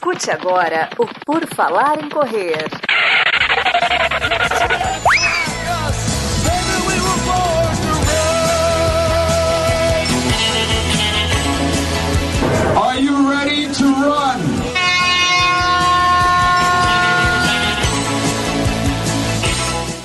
Escute agora o Por Falar em Correr. Are you ready to run?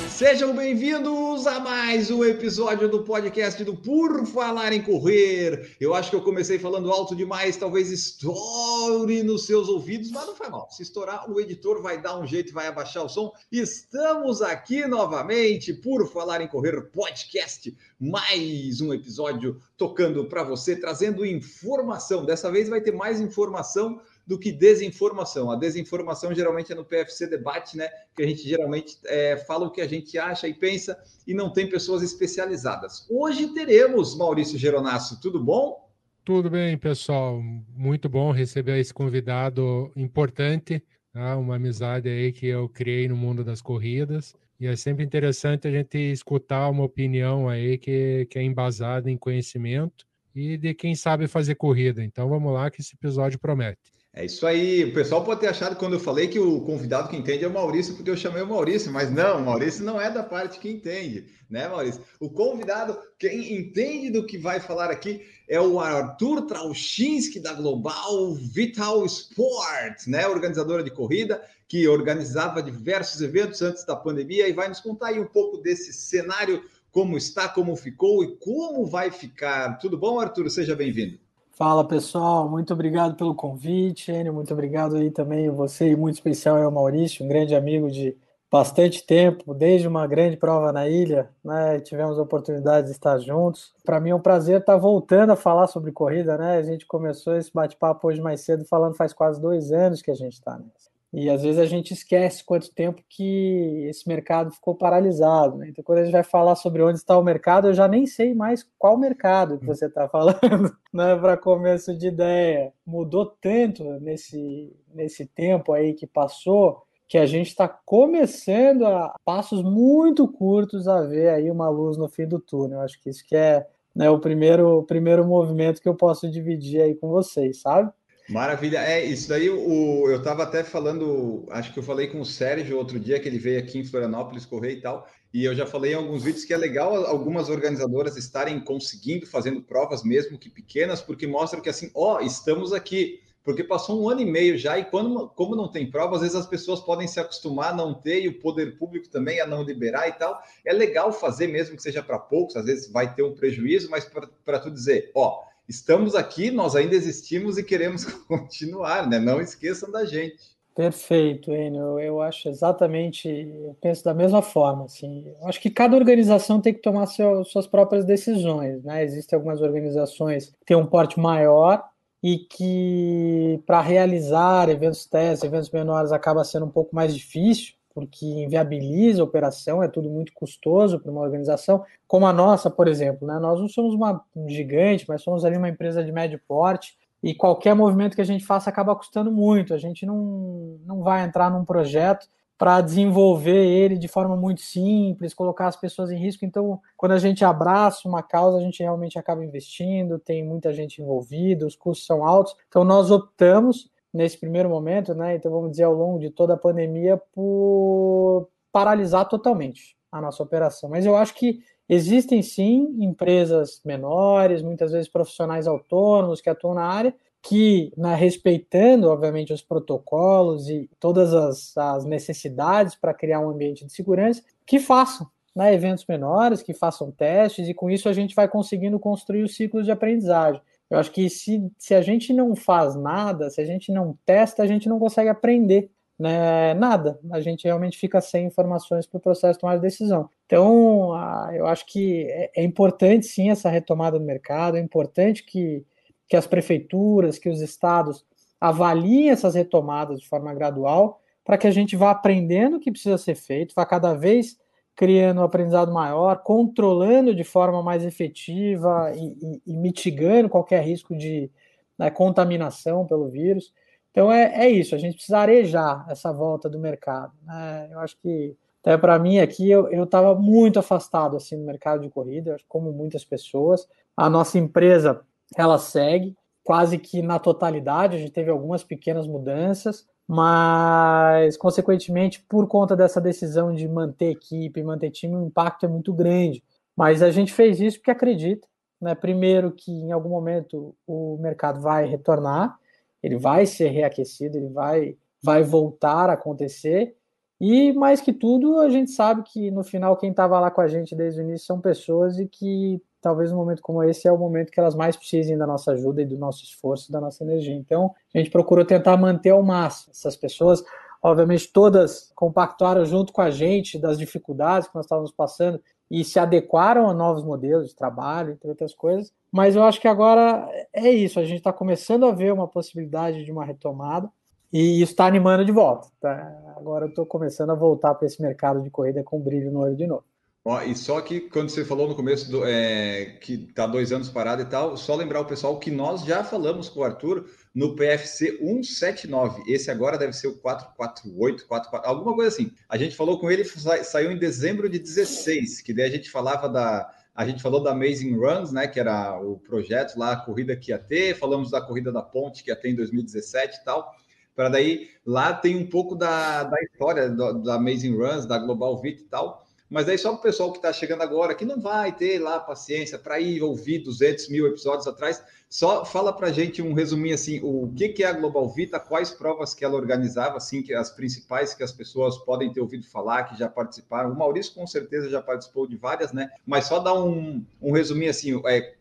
Sejam bem-vindos a mais um episódio do podcast do Por Falar em Correr. Eu acho que eu comecei falando alto demais, talvez estoure nos seus ouvidos, mas não faz mal. Se estourar, o editor vai dar um jeito, vai abaixar o som. Estamos aqui novamente, Por Falar em Correr podcast. Mais um episódio tocando para você, trazendo informação. Dessa vez vai ter mais informação do que desinformação. A desinformação geralmente é no PFC Debate, né? Que a gente geralmente é, fala o que a gente acha e pensa e não tem pessoas especializadas. Hoje teremos Maurício Geronasso, tudo bom? Tudo bem, pessoal. Muito bom receber esse convidado importante, tá? uma amizade aí que eu criei no mundo das corridas. E é sempre interessante a gente escutar uma opinião aí que, que é embasada em conhecimento e de quem sabe fazer corrida. Então vamos lá que esse episódio promete. É isso aí. O pessoal pode ter achado quando eu falei que o convidado que entende é o Maurício, porque eu chamei o Maurício, mas não, o Maurício não é da parte que entende, né, Maurício? O convidado, quem entende do que vai falar aqui, é o Arthur Trauchinski, da Global Vital Sport, né? Organizadora de corrida, que organizava diversos eventos antes da pandemia e vai nos contar aí um pouco desse cenário, como está, como ficou e como vai ficar. Tudo bom, Arthur? Seja bem-vindo. Fala pessoal, muito obrigado pelo convite, Enio, muito obrigado aí também você e muito especial é o Maurício, um grande amigo de bastante tempo, desde uma grande prova na ilha, né? Tivemos a oportunidade de estar juntos. Para mim é um prazer estar voltando a falar sobre corrida, né? A gente começou esse bate-papo hoje mais cedo falando faz quase dois anos que a gente está nessa. E às vezes a gente esquece quanto tempo que esse mercado ficou paralisado. Né? Então, quando a gente vai falar sobre onde está o mercado, eu já nem sei mais qual mercado que você está falando, né? para começo de ideia. Mudou tanto nesse, nesse tempo aí que passou que a gente está começando a passos muito curtos a ver aí uma luz no fim do túnel. Acho que isso que é né, o primeiro, o primeiro movimento que eu posso dividir aí com vocês, sabe? Maravilha. É, isso daí o, eu estava até falando, acho que eu falei com o Sérgio outro dia que ele veio aqui em Florianópolis correr e tal, e eu já falei em alguns vídeos que é legal algumas organizadoras estarem conseguindo, fazendo provas mesmo que pequenas, porque mostra que assim, ó, estamos aqui. Porque passou um ano e meio já, e quando, como não tem prova, às vezes as pessoas podem se acostumar a não ter, e o poder público também a não liberar e tal. É legal fazer, mesmo que seja para poucos, às vezes vai ter um prejuízo, mas para tu dizer, ó, estamos aqui, nós ainda existimos e queremos continuar, né? Não esqueçam da gente. Perfeito, Enio. Eu acho exatamente, eu penso da mesma forma. Assim, eu acho que cada organização tem que tomar seu, suas próprias decisões. Né? Existem algumas organizações que têm um porte maior e que, para realizar eventos testes, eventos menores, acaba sendo um pouco mais difícil porque inviabiliza a operação, é tudo muito custoso para uma organização, como a nossa, por exemplo. Né? Nós não somos uma um gigante, mas somos ali uma empresa de médio porte, e qualquer movimento que a gente faça acaba custando muito. A gente não, não vai entrar num projeto para desenvolver ele de forma muito simples, colocar as pessoas em risco. Então, quando a gente abraça uma causa, a gente realmente acaba investindo, tem muita gente envolvida, os custos são altos. Então, nós optamos nesse primeiro momento, né? Então vamos dizer ao longo de toda a pandemia por paralisar totalmente a nossa operação. Mas eu acho que existem sim empresas menores, muitas vezes profissionais autônomos que atuam na área, que, né, respeitando, obviamente, os protocolos e todas as, as necessidades para criar um ambiente de segurança, que façam né, eventos menores, que façam testes, e com isso a gente vai conseguindo construir os ciclos de aprendizagem. Eu acho que se, se a gente não faz nada, se a gente não testa, a gente não consegue aprender né, nada. A gente realmente fica sem informações para o processo de tomar decisão. Então, eu acho que é, é importante sim essa retomada do mercado, é importante que, que as prefeituras, que os estados avaliem essas retomadas de forma gradual, para que a gente vá aprendendo o que precisa ser feito, vá cada vez criando um aprendizado maior, controlando de forma mais efetiva e, e, e mitigando qualquer risco de né, contaminação pelo vírus. Então é, é, isso, a gente precisa arejar essa volta do mercado. Né? Eu acho que até para mim aqui eu estava muito afastado assim do mercado de corrida, como muitas pessoas. A nossa empresa ela segue, quase que na totalidade, a gente teve algumas pequenas mudanças, mas, consequentemente, por conta dessa decisão de manter equipe, manter time, o impacto é muito grande. Mas a gente fez isso porque acredita, né? Primeiro que em algum momento o mercado vai retornar, ele vai ser reaquecido, ele vai, vai voltar a acontecer. E mais que tudo, a gente sabe que no final quem estava lá com a gente desde o início são pessoas e que talvez um momento como esse é o momento que elas mais precisem da nossa ajuda e do nosso esforço, da nossa energia. Então, a gente procurou tentar manter ao máximo essas pessoas. Obviamente, todas compactuaram junto com a gente das dificuldades que nós estávamos passando e se adequaram a novos modelos de trabalho, entre outras coisas. Mas eu acho que agora é isso. A gente está começando a ver uma possibilidade de uma retomada e isso está animando de volta. Tá? Agora eu estou começando a voltar para esse mercado de corrida com brilho no olho de novo. Ó, e só que quando você falou no começo do, é, que tá dois anos parado e tal, só lembrar o pessoal que nós já falamos com o Arthur no PFC 179. Esse agora deve ser o 448, 44, alguma coisa assim. A gente falou com ele, saiu em dezembro de 16, que daí a gente falava da. A gente falou da Amazing Runs, né? Que era o projeto lá, a corrida que ia ter, falamos da corrida da ponte que ia ter em 2017 e tal. Para daí, lá tem um pouco da, da história do, da Amazing Runs, da Global Vit e tal. Mas aí só para o pessoal que está chegando agora, que não vai ter lá paciência para ir ouvir 200 mil episódios atrás, só fala para gente um resuminho assim, o que, que é a Global Vita, quais provas que ela organizava, assim, que as principais que as pessoas podem ter ouvido falar, que já participaram. O Maurício com certeza já participou de várias, né? Mas só dar um, um resuminho assim, é,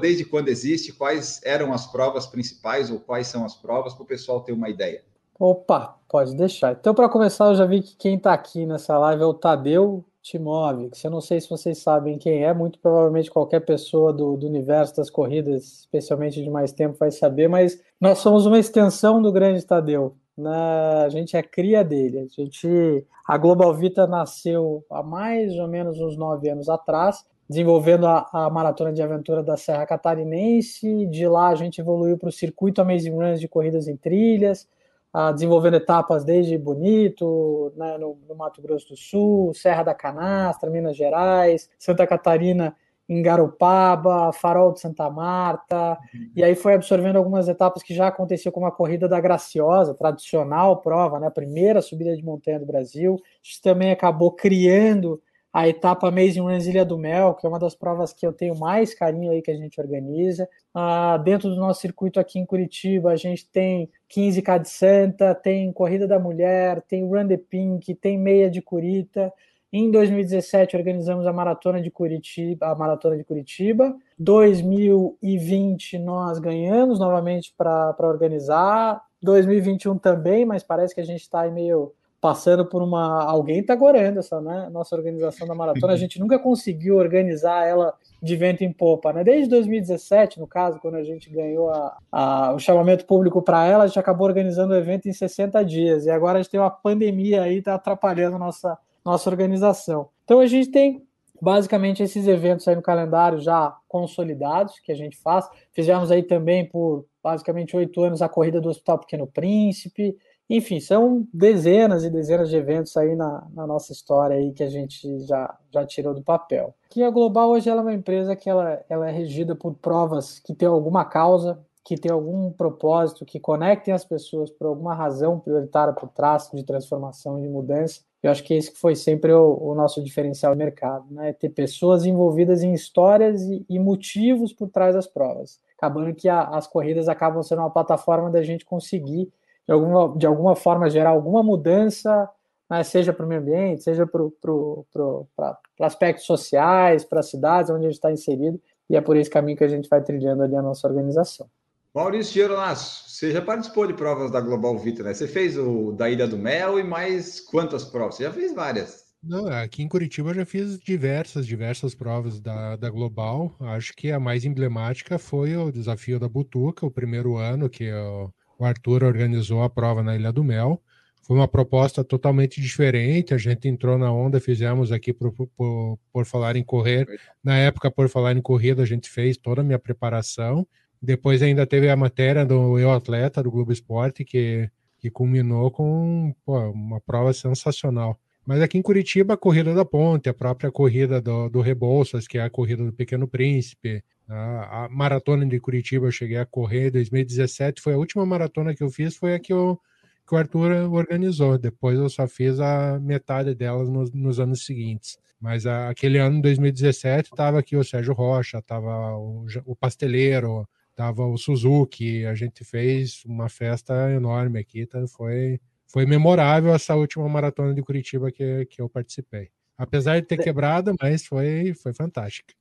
desde quando existe, quais eram as provas principais ou quais são as provas para o pessoal ter uma ideia. Opa, pode deixar. Então, para começar, eu já vi que quem está aqui nessa live é o Tadeu, Timove, que eu não sei se vocês sabem quem é, muito provavelmente qualquer pessoa do, do, universo das corridas, especialmente de mais tempo, vai saber, mas nós somos uma extensão do grande Tadeu. Na, a gente é cria dele. A, gente, a Global Vita nasceu há mais ou menos uns nove anos atrás, desenvolvendo a, a maratona de aventura da Serra Catarinense. De lá a gente evoluiu para o circuito Amazing Runs de corridas em trilhas ah, desenvolvendo etapas desde Bonito, né, no, no, Mato Grosso do Sul, Serra da Canastra, Minas Gerais, Santa Catarina em Garopaba, Farol de Santa Marta, uhum. e aí foi absorvendo algumas etapas que já aconteciam como a Corrida da Graciosa, tradicional prova, né, a primeira subida de montanha do Brasil. Isso também acabou criando a etapa Amazing Runs Ilha do Mel, que é uma das provas que eu tenho mais carinho aí que a gente organiza. Ah, dentro do nosso circuito aqui em Curitiba, a gente tem 15K de Santa, tem Corrida da Mulher, tem Run the Pink, tem Meia de Curita. Em 2017 organizamos a Maratona de Curitiba, a Maratona de Curitiba. 2020 nós ganhamos novamente para organizar. 2021 também, mas parece que a gente está meio passando por uma. Alguém está gorando essa né? nossa organização da maratona. A gente nunca conseguiu organizar ela de vento em popa. Né? Desde 2017, no caso, quando a gente ganhou a, a, o chamamento público para ela, a gente acabou organizando o evento em 60 dias. E agora a gente tem uma pandemia aí, está atrapalhando a nossa, nossa organização. Então a gente tem basicamente esses eventos aí no calendário já consolidados que a gente faz. Fizemos aí também por basicamente oito anos a corrida do Hospital Pequeno Príncipe. Enfim, são dezenas e dezenas de eventos aí na, na, nossa história aí que a gente já, já tirou do papel. Que a Global hoje ela é uma empresa que ela, ela é regida por provas que tem alguma causa, que tem algum propósito, que conectem as pessoas por alguma razão prioritária por trás de transformação e de mudança. Eu acho que esse foi sempre o, o nosso diferencial no mercado, né? Ter pessoas envolvidas em histórias e, e motivos por trás das provas. Acabando que a, as corridas acabam sendo uma plataforma da gente conseguir de alguma, de alguma forma gerar alguma mudança, né, seja para o meio ambiente, seja para aspectos sociais, para as cidades onde a gente está inserido, e é por esse caminho que a gente vai trilhando ali a nossa organização. Maurício Geronasso, você já participou de provas da Global Vita, né? Você fez o da Ilha do Mel e mais quantas provas? Você já fez várias. Não, aqui em Curitiba eu já fiz diversas, diversas provas da, da Global. Acho que a mais emblemática foi o desafio da Butuca, o primeiro ano que eu o Arthur organizou a prova na Ilha do Mel. Foi uma proposta totalmente diferente. A gente entrou na onda, fizemos aqui por, por, por falar em correr. Na época, por falar em corrida, a gente fez toda a minha preparação. Depois ainda teve a matéria do Eu Atleta, do Globo Esporte, que, que culminou com pô, uma prova sensacional. Mas aqui em Curitiba, a corrida da Ponte, a própria corrida do, do Rebouças, que é a corrida do Pequeno Príncipe, a, a, maratona de Curitiba eu cheguei a correr em 2017, foi a última maratona que eu fiz, foi a que, eu, que o Arthur organizou. Depois eu só fiz a metade delas nos, nos anos seguintes. Mas a, aquele ano, 2017, estava aqui o Sérgio Rocha, estava o, o Pasteleiro, estava o Suzuki. A gente fez uma festa enorme aqui, então foi foi memorável essa última maratona de Curitiba que, que eu participei. Apesar de ter quebrado, mas foi, foi fantástica.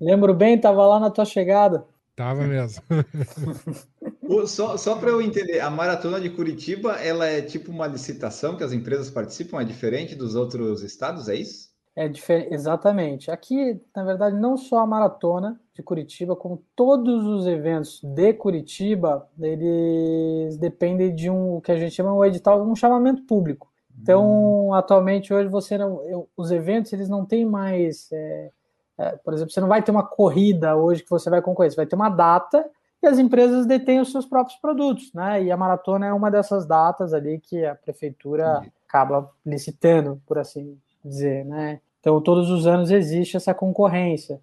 Lembro bem, estava lá na tua chegada. Tava mesmo. só só para eu entender, a maratona de Curitiba, ela é tipo uma licitação que as empresas participam, é diferente dos outros estados, é isso? É diferente, exatamente. Aqui, na verdade, não só a maratona de Curitiba, como todos os eventos de Curitiba, eles dependem de um o que a gente chama um edital, um chamamento público. Então, hum. atualmente hoje você não, os eventos eles não têm mais, é, é, por exemplo, você não vai ter uma corrida hoje que você vai concorrer, você vai ter uma data e as empresas detêm os seus próprios produtos, né? E a maratona é uma dessas datas ali que a prefeitura Sim. acaba licitando, por assim dizer, né? Então, todos os anos existe essa concorrência.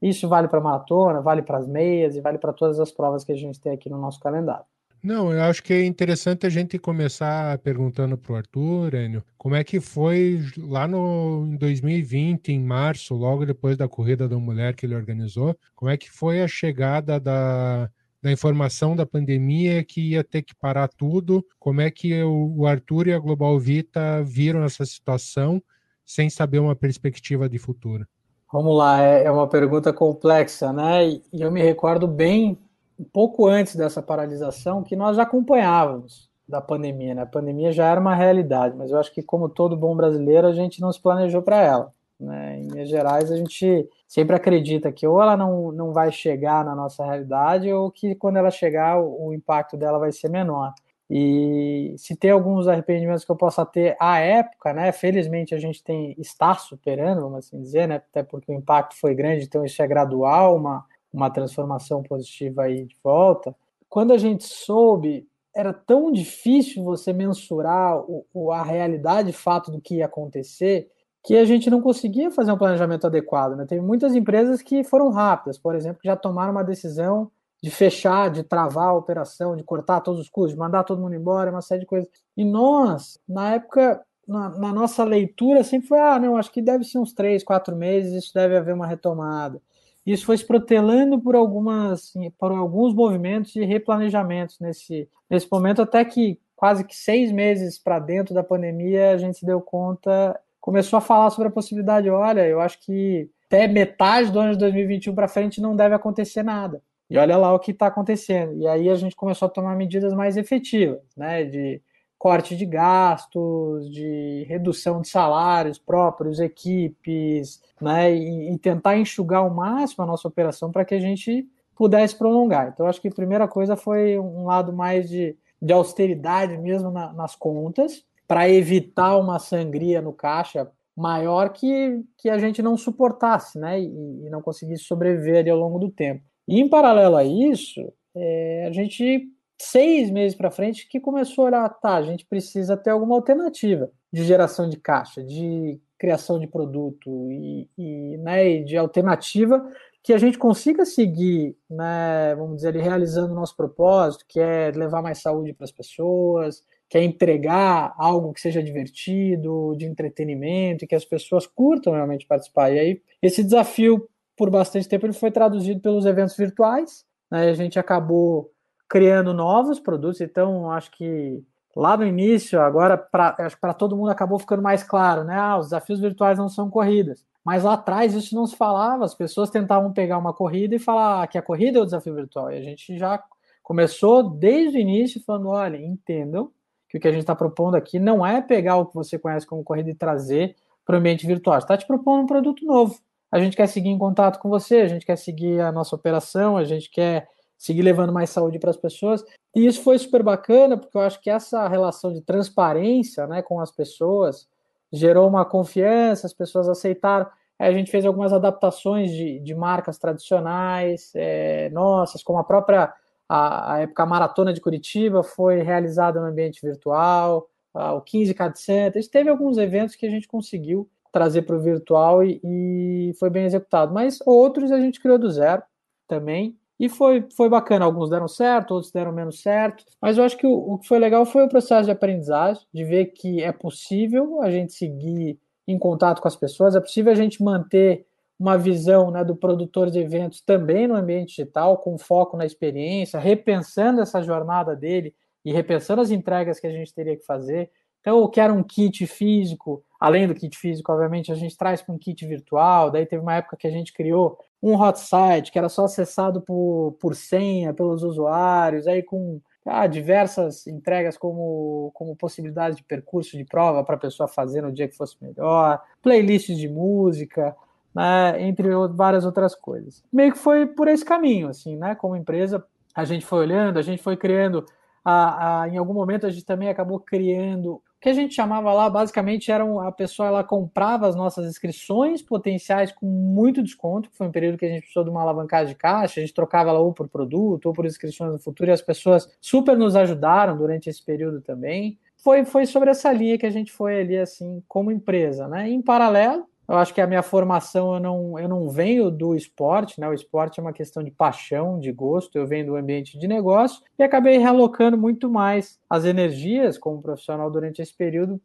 Isso vale para maratona, vale para as meias e vale para todas as provas que a gente tem aqui no nosso calendário. Não, eu acho que é interessante a gente começar perguntando para o Arthur, Enio, como é que foi lá no em 2020, em março, logo depois da corrida da mulher que ele organizou, como é que foi a chegada da, da informação da pandemia que ia ter que parar tudo, como é que o, o Arthur e a Global Vita viram essa situação sem saber uma perspectiva de futuro? Vamos lá, é, é uma pergunta complexa, né? E eu me recordo bem, um pouco antes dessa paralisação, que nós acompanhávamos da pandemia, né? A pandemia já era uma realidade, mas eu acho que, como todo bom brasileiro, a gente não se planejou para ela. Né? Em Minas Gerais, a gente sempre acredita que ou ela não, não vai chegar na nossa realidade, ou que quando ela chegar, o, o impacto dela vai ser menor. E se tem alguns arrependimentos que eu possa ter à época, né? Felizmente a gente tem está superando, vamos assim dizer, né? Até porque o impacto foi grande, então isso é gradual, uma, uma transformação positiva aí de volta. Quando a gente soube, era tão difícil você mensurar o, o, a realidade de fato do que ia acontecer que a gente não conseguia fazer um planejamento adequado. Né? Teve muitas empresas que foram rápidas, por exemplo, que já tomaram uma decisão de fechar, de travar a operação, de cortar todos os custos, de mandar todo mundo embora, uma série de coisas. E nós, na época, na, na, nossa leitura, sempre foi: ah, não, acho que deve ser uns três, quatro meses, isso deve haver uma retomada. Isso foi se protelando por, algumas, por alguns movimentos e replanejamentos nesse, nesse momento, até que quase que seis meses para dentro da pandemia, a gente se deu conta, começou a falar sobre a possibilidade: olha, eu acho que até metade do ano de 2021 para frente não deve acontecer nada. E olha lá o que está acontecendo. E aí a gente começou a tomar medidas mais efetivas, né? De corte de gastos, de redução de salários próprios, equipes, né? E, e tentar enxugar ao máximo a nossa operação para que a gente pudesse prolongar. Então, acho que a primeira coisa foi um lado mais de, de austeridade mesmo na, nas contas, para evitar uma sangria no caixa maior que, que a gente não suportasse, né? E, e não conseguisse sobreviver ali ao longo do tempo. E em paralelo a isso, é, a gente, seis meses para frente, que começou a olhar, tá, a gente precisa ter alguma alternativa de geração de caixa, de criação de produto e, e, né, e de alternativa que a gente consiga seguir, né, vamos dizer, realizando o nosso propósito, que é levar mais saúde para as pessoas, que é entregar algo que seja divertido, de entretenimento, e que as pessoas curtam realmente participar. E aí, esse desafio por bastante tempo ele foi traduzido pelos eventos virtuais. Né? A gente acabou criando novos produtos, então acho que lá no início, agora para todo mundo acabou ficando mais claro, né? Ah, os desafios virtuais não são corridas. Mas lá atrás isso não se falava, as pessoas tentavam pegar uma corrida e falar que a corrida é o desafio virtual. E a gente já começou desde o início falando: olha, entendam que o que a gente está propondo aqui não é pegar o que você conhece como corrida e trazer para o ambiente virtual. Está te propondo um produto novo a gente quer seguir em contato com você, a gente quer seguir a nossa operação, a gente quer seguir levando mais saúde para as pessoas. E isso foi super bacana, porque eu acho que essa relação de transparência né, com as pessoas gerou uma confiança, as pessoas aceitaram. A gente fez algumas adaptações de, de marcas tradicionais, é, nossas, como a própria a, a época a Maratona de Curitiba foi realizada no ambiente virtual. o 15K de Center. Teve alguns eventos que a gente conseguiu trazer para o virtual e, e, foi bem executado. Mas outros a gente criou do zero também. E foi, foi bacana. Alguns deram certo, outros deram menos certo. Mas eu acho que o, o que foi legal foi o processo de aprendizagem, de ver que é possível a gente seguir em contato com as pessoas, é possível a gente manter uma visão né, do produtor de eventos também no ambiente digital, com foco na experiência, repensando essa jornada dele e repensando as entregas que a gente teria que fazer. Então, o que era um kit físico, além do kit físico, obviamente, a gente traz para um kit virtual. Daí teve uma época que a gente criou um hot site que era só acessado por, por senha pelos usuários, aí com ah, diversas entregas como, como possibilidade de percurso de prova para a pessoa fazer no dia que fosse melhor, playlists de música, né, entre várias outras coisas. Meio que foi por esse caminho, assim, né? Como empresa, a gente foi olhando, a gente foi criando. A, a, em algum momento a gente também acabou criando que a gente chamava lá, basicamente, era a pessoa ela comprava as nossas inscrições potenciais com muito desconto, que foi um período que a gente precisou de uma alavancagem de caixa, a gente trocava ela ou por produto ou por inscrições no futuro, e as pessoas super nos ajudaram durante esse período também. Foi, foi sobre essa linha que a gente foi ali, assim, como empresa, né? Em paralelo, eu acho que a minha formação eu não, eu não venho do esporte, né? O esporte é uma questão de paixão, de gosto, eu venho do ambiente de negócio e acabei realocando muito mais as energias como profissional durante esse período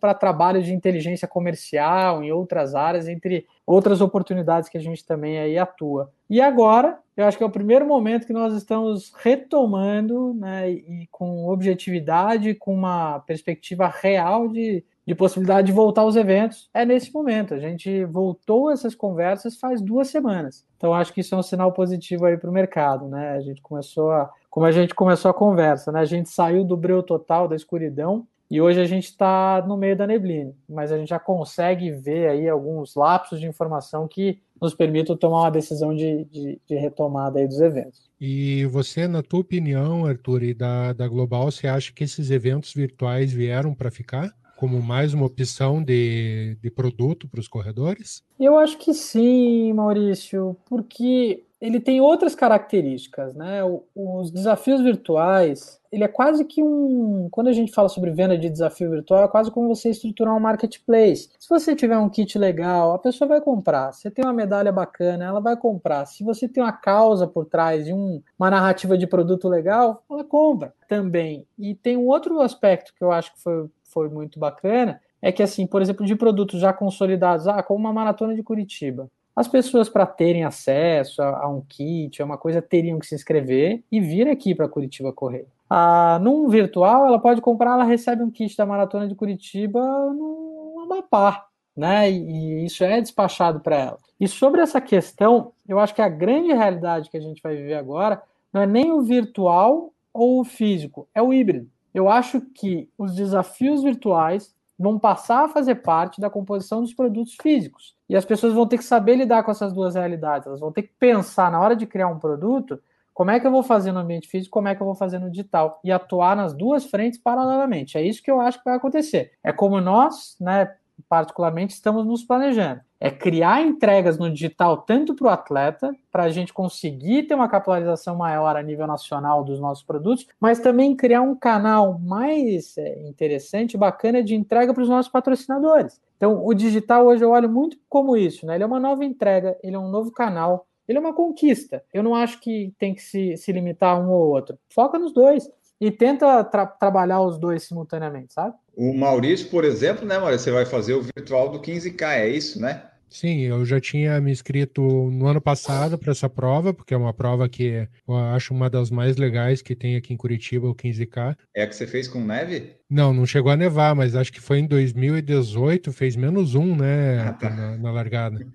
para trabalho de inteligência comercial em outras áreas, entre outras oportunidades que a gente também aí atua. E agora, eu acho que é o primeiro momento que nós estamos retomando, né, e com objetividade, com uma perspectiva real de de possibilidade de voltar aos eventos é nesse momento. A gente voltou essas conversas faz duas semanas. Então acho que isso é um sinal positivo aí para o mercado, né? A gente começou a, como a gente começou a conversa, né? A gente saiu do breu total da escuridão e hoje a gente está no meio da neblina, mas a gente já consegue ver aí alguns lapsos de informação que nos permitam tomar uma decisão de, de, de retomada aí dos eventos. E você, na tua opinião, Arthur, e da, da Global, você acha que esses eventos virtuais vieram para ficar? Como mais uma opção de, de produto para os corredores? Eu acho que sim, Maurício, porque ele tem outras características, né? Os desafios virtuais, ele é quase que um. Quando a gente fala sobre venda de desafio virtual, é quase como você estruturar um marketplace. Se você tiver um kit legal, a pessoa vai comprar. Se você tem uma medalha bacana, ela vai comprar. Se você tem uma causa por trás e um, uma narrativa de produto legal, ela compra também. E tem um outro aspecto que eu acho que foi foi muito bacana é que, assim, por exemplo, de produtos já consolidados, ah, como uma maratona de Curitiba, as pessoas, para terem acesso a, a, um kit, a uma coisa, teriam que se inscrever e vir aqui para Curitiba correr. Ah, num virtual, ela pode comprar, ela recebe um kit da maratona de Curitiba no Amapá, né? E, e isso é despachado para ela. E sobre essa questão, eu acho que a grande realidade que a gente vai viver agora não é nem o virtual ou o físico, é o híbrido eu acho que os desafios virtuais vão passar a fazer parte da composição dos produtos físicos. E as pessoas vão ter que saber lidar com essas duas realidades. Elas vão ter que pensar na hora de criar um produto, como é que eu vou fazer no ambiente físico, como é que eu vou fazer no digital e atuar nas duas frentes paralelamente. É isso que eu acho que vai acontecer. É como nós, né, particularmente, estamos nos planejando. É criar entregas no digital tanto para o atleta, para a gente conseguir ter uma capitalização maior a nível nacional dos nossos produtos, mas também criar um canal mais é, interessante, bacana de entrega para os nossos patrocinadores. Então, o digital hoje eu olho muito como isso, né? Ele é uma nova entrega, ele é um novo canal, ele é uma conquista. Eu não acho que tem que se, se limitar a um ou outro. Foca nos dois e tenta tra trabalhar os dois simultaneamente, sabe? O Maurício, por exemplo, né, Maurício, você vai fazer o virtual do 15K, é isso, né? Sim, eu já tinha me inscrito no ano passado para essa prova, porque é uma prova que eu acho uma das mais legais que tem aqui em Curitiba, o 15K. É a que você fez com neve? Não, não chegou a nevar, mas acho que foi em 2018, fez menos um, né, ah, tá. na, na largada.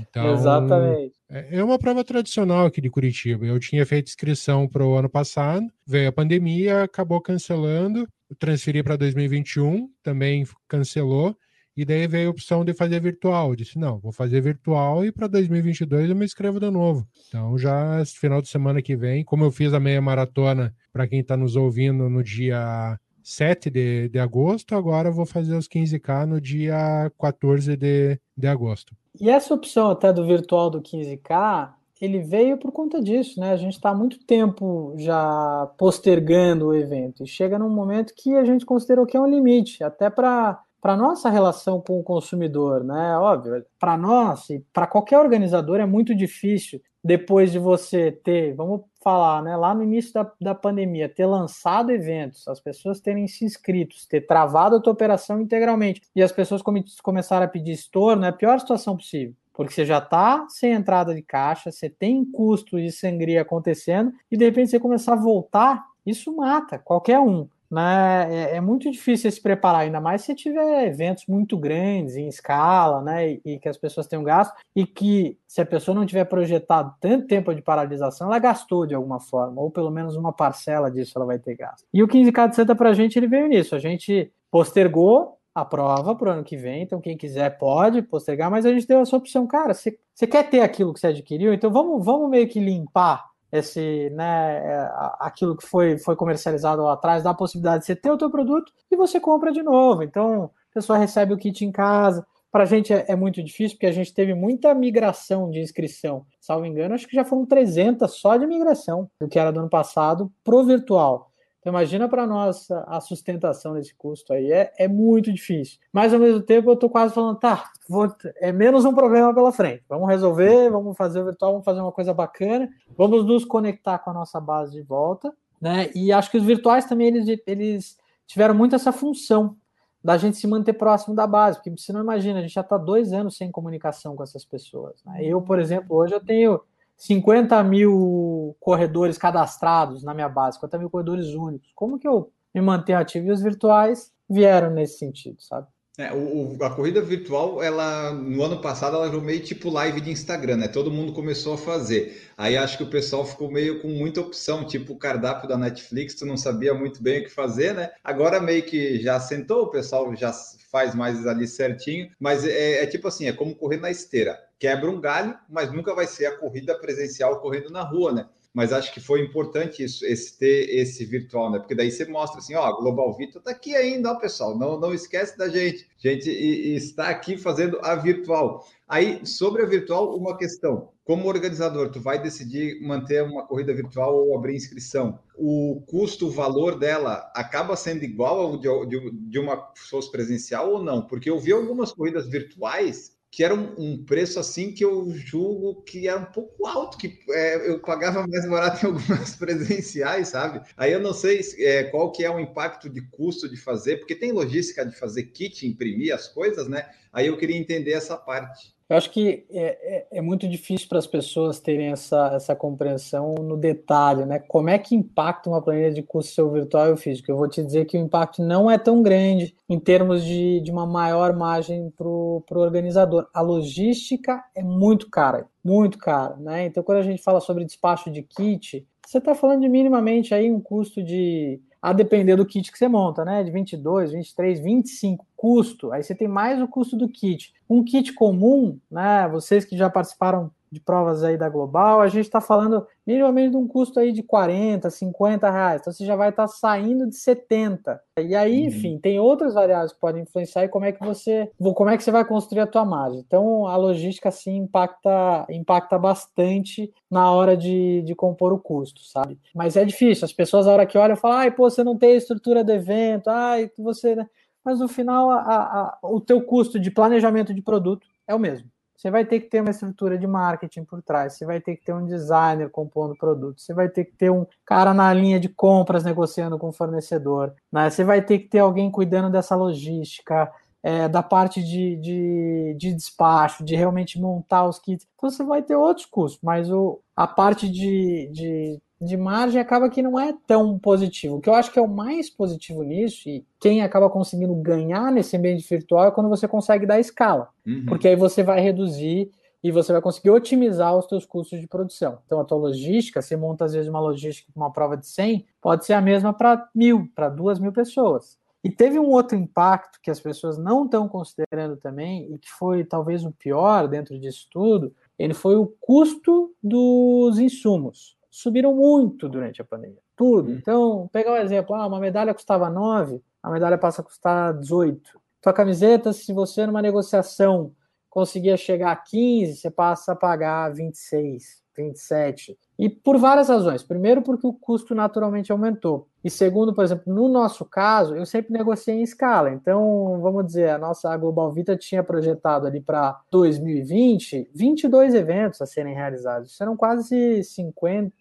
Então, Exatamente. É, é uma prova tradicional aqui de Curitiba. Eu tinha feito inscrição para o ano passado, veio a pandemia, acabou cancelando, transferi para 2021, também cancelou, e daí veio a opção de fazer virtual. Eu disse: não, vou fazer virtual e para 2022 eu me inscrevo de novo. Então, já final de semana que vem, como eu fiz a meia maratona, para quem está nos ouvindo no dia 7 de, de agosto, agora eu vou fazer os 15K no dia 14 de, de agosto. E essa opção até do virtual do 15K, ele veio por conta disso, né? A gente está muito tempo já postergando o evento e chega num momento que a gente considerou que é um limite, até para para nossa relação com o consumidor, né? Óbvio, para nós e para qualquer organizador é muito difícil depois de você ter, vamos falar, né, lá no início da, da pandemia, ter lançado eventos, as pessoas terem se inscrito, ter travado a tua operação integralmente e as pessoas come, começaram a pedir estorno, é a pior situação possível. Porque você já está sem entrada de caixa, você tem custo de sangria acontecendo, e de repente você começar a voltar, isso mata qualquer um né, é, é, muito difícil se preparar, ainda mais se tiver eventos muito grandes, em escala, né, e, e, que as pessoas tenham gasto, e que se a pessoa não tiver projetado tanto tempo de paralisação, ela gastou de alguma forma, ou pelo menos uma parcela disso ela vai ter gasto. E o 15K de Santa para a gente, ele veio nisso, a gente postergou a prova para o ano que vem, então quem quiser pode postergar, mas a gente deu essa opção, cara, você, quer ter aquilo que você adquiriu, então vamos, vamos meio que limpar esse, né, é, aquilo que foi, foi comercializado lá atrás, dá a possibilidade de você ter o teu produto e você compra de novo. Então, a pessoa recebe o kit em casa. Para a gente é, é, muito difícil, porque a gente teve muita migração de inscrição. Salvo engano, acho que já foram 300 só de migração, do que era do ano passado, pro virtual. Então, imagina para nós a sustentação desse custo aí. É, é muito difícil. Mas, ao mesmo tempo, eu estou quase falando, tá, vou, é menos um problema pela frente. Vamos resolver, vamos fazer o virtual, vamos fazer uma coisa bacana, vamos nos conectar com a nossa base de volta. Né? E acho que os virtuais também, eles, eles tiveram muito essa função da gente se manter próximo da base, porque você não imagina, a gente já está dois anos sem comunicação com essas pessoas. Né? Eu, por exemplo, hoje eu tenho 50 mil corredores cadastrados na minha base, 50 mil corredores únicos. Como que eu me mantenho ativo? E os virtuais vieram nesse sentido, sabe? É, o, a corrida virtual, ela no ano passado, ela virou meio tipo live de Instagram, né? Todo mundo começou a fazer. Aí acho que o pessoal ficou meio com muita opção, tipo o cardápio da Netflix, tu não sabia muito bem o que fazer, né? Agora meio que já sentou, o pessoal já faz mais ali certinho, mas é, é tipo assim, é como correr na esteira quebra um galho, mas nunca vai ser a corrida presencial correndo na rua, né? Mas acho que foi importante isso, esse ter esse virtual, né? Porque daí você mostra assim, ó, Global Vitor tá aqui ainda, ó, pessoal. Não, não esquece da gente. A gente está aqui fazendo a virtual. Aí, sobre a virtual, uma questão. Como organizador, tu vai decidir manter uma corrida virtual ou abrir inscrição. O custo, o valor dela acaba sendo igual ao de, de, de uma fosse presencial ou não? Porque eu vi algumas corridas virtuais que era um, um, preço assim que eu julgo que era um pouco alto, que é, eu pagava mais barato em algumas presenciais, sabe? Aí eu não sei é, qual que é o impacto de custo de fazer, porque tem logística de fazer kit, imprimir as coisas, né? Aí eu queria entender essa parte. Eu acho que é, é, é muito difícil para as pessoas terem essa, essa compreensão no detalhe, né? Como é que impacta uma planilha de custo seu virtual e físico? Eu vou te dizer que o impacto não é tão grande em termos de, de uma maior margem para o organizador. A logística é muito cara, muito cara, né? Então, quando a gente fala sobre despacho de kit, você está falando de minimamente aí um custo de a depender do kit que você monta, né? De 22, 23, 25 custo. Aí você tem mais o custo do kit. Um kit comum, né? Vocês que já participaram de provas aí da Global, a gente está falando minimamente de um custo aí de 40, 50 reais. Então você já vai estar tá saindo de 70. E aí, uhum. enfim, tem outras variáveis que podem influenciar e como é que você, como é que você vai construir a tua margem. Então a logística sim impacta, impacta bastante na hora de, de compor o custo, sabe? Mas é difícil. As pessoas a hora que olham falam, ai, pô, você não tem a estrutura do evento, ai, você, né? Mas no final a, a, o teu custo de planejamento de produto é o mesmo você vai ter que ter uma estrutura de marketing por trás, você vai ter que ter um designer compondo produto, você vai ter que ter um cara na linha de compras negociando com o fornecedor, né? você vai ter que ter alguém cuidando dessa logística, é, da parte de, de, de, despacho, de realmente montar os kits. Então você vai ter outros custos, mas o, a parte de, de de margem acaba que não é tão positivo. O que eu acho que é o mais positivo nisso, e quem acaba conseguindo ganhar nesse ambiente virtual é quando você consegue dar escala. Uhum. Porque aí você vai reduzir e você vai conseguir otimizar os seus custos de produção. Então, a tua logística, você monta às vezes uma logística com uma prova de 100, pode ser a mesma para mil, para duas mil pessoas. E teve um outro impacto que as pessoas não estão considerando também, e que foi talvez o pior dentro disso tudo, ele foi o custo dos insumos subiram muito durante a pandemia. Tudo. Hum. Então, pegar um exemplo, ah, uma medalha custava 9, a medalha passa a custar 18. Tua camiseta, se você numa negociação conseguia chegar a 15, você passa a pagar 26, 27. E por várias razões. Primeiro, porque o custo naturalmente aumentou. E segundo, por exemplo, no nosso caso, eu sempre negociei em escala. Então, vamos dizer, a nossa Global Vita tinha projetado ali para 2020 22 eventos a serem realizados. Serão quase 50,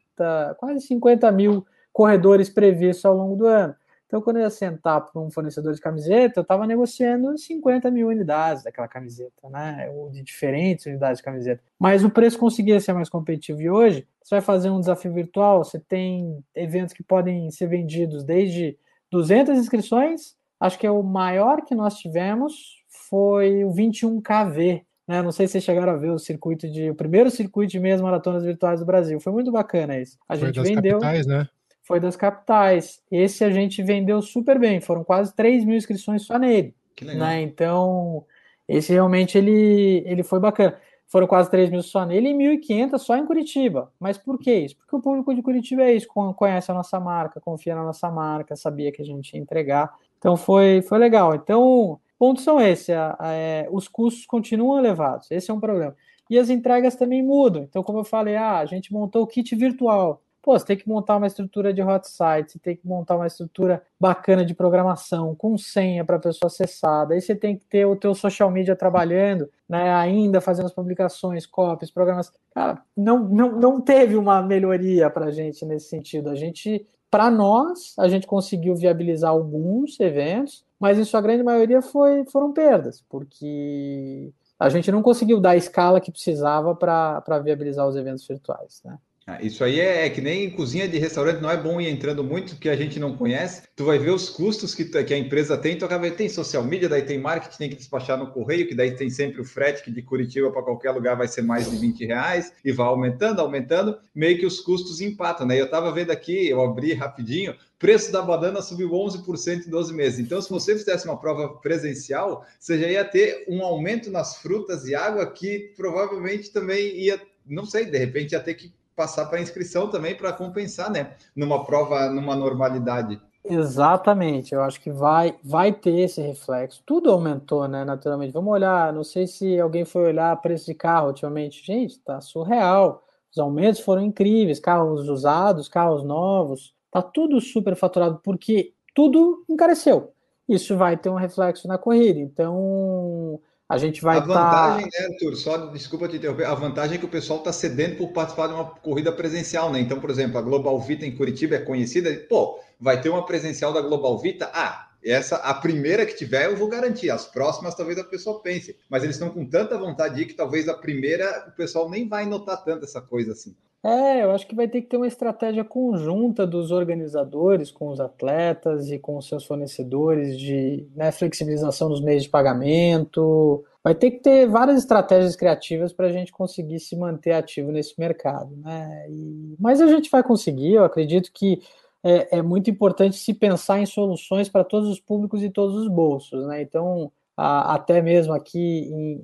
quase 50 mil corredores previstos ao longo do ano. Então, quando eu ia sentar para um fornecedor de camiseta, eu estava negociando 50 mil unidades daquela camiseta, né? Ou de diferentes unidades de camiseta. Mas o preço conseguia ser mais competitivo. E hoje, você vai fazer um desafio virtual, você tem eventos que podem ser vendidos desde 200 inscrições, acho que é o maior que nós tivemos foi o 21KV, né? Não sei se vocês chegaram a ver o circuito de o primeiro circuito de meias maratonas virtuais do Brasil. Foi muito bacana isso. A Foi gente das vendeu. capitais, né? Foi das capitais. Esse a gente vendeu super bem. Foram quase 3 mil inscrições só nele. Que legal. Né? Então, esse realmente ele, ele foi bacana. Foram quase 3 mil só nele e 1.500 só em Curitiba. Mas por que isso? Porque o público de Curitiba é isso, con- conhece a nossa marca, confia na nossa marca, sabia que a gente ia entregar. Então foi, foi legal. Então, pontos são esses. a- a- é, os custos continuam elevados. Esse é um problema. E as entregas também mudam. Então, como eu falei, ah, a gente montou o kit virtual. Pô, você tem que montar uma estrutura de hot site, você tem que montar uma estrutura bacana de programação, com senha para a pessoa acessar. Daí você tem que ter o teu social media trabalhando, né, ainda fazendo as publicações, copies, programas. Cara, não, não, não teve uma melhoria para a gente nesse sentido. A gente, para nós, a gente conseguiu viabilizar alguns eventos, mas em sua grande maioria foi, foram perdas, porque a gente não conseguiu dar a escala que precisava para viabilizar os eventos virtuais, né? Ah, Isso aí é, é que nem cozinha de restaurante, não é bom ir entrando muito, porque a gente não conhece. Tu vai ver os custos que, que a empresa tem, tu acaba tem social media, daí tem marketing, tem que despachar no correio, que daí tem sempre o frete, que de Curitiba para qualquer lugar vai ser mais de 20 reais, e vai aumentando, aumentando, meio que os custos empatam, né? Eu estava vendo aqui, eu abri rapidinho, preço da banana subiu 11% em 12 meses. Então, se você fizesse uma prova presencial, você já ia ter um aumento nas frutas e água que provavelmente também ia, não sei, de repente ia ter que passar para inscrição também para compensar, né? Numa prova, numa normalidade. Exatamente, eu acho que vai, vai ter esse reflexo. Tudo aumentou, né, naturalmente. Vamos olhar, não sei se alguém foi olhar preço de carro ultimamente. Gente, tá surreal. Os aumentos foram incríveis, carros usados, carros novos, tá tudo super faturado porque tudo encareceu. Isso vai ter um reflexo na corrida. Então, a gente vai a estar vantagem, né, Arthur, só desculpa te interromper, a vantagem é que o pessoal está cedendo por participar de uma corrida presencial, né? Então, por exemplo, a Global Vita em Curitiba é conhecida, pô, vai ter uma presencial da Global Vita? Ah, essa, a primeira que tiver, eu vou garantir. As próximas, talvez a pessoa pense. Mas eles estão com tanta vontade de ir que talvez a primeira o pessoal nem vai notar tanto essa coisa assim. É, eu acho que vai ter que ter uma estratégia conjunta dos organizadores com os atletas e com os seus fornecedores de né, flexibilização dos meios de pagamento. Vai ter que ter várias estratégias criativas para a gente conseguir se manter ativo nesse mercado, né? E- mas a gente vai conseguir, eu acredito que é, é muito importante se pensar em soluções para todos os públicos e todos os bolsos, né? Então, até mesmo aqui em,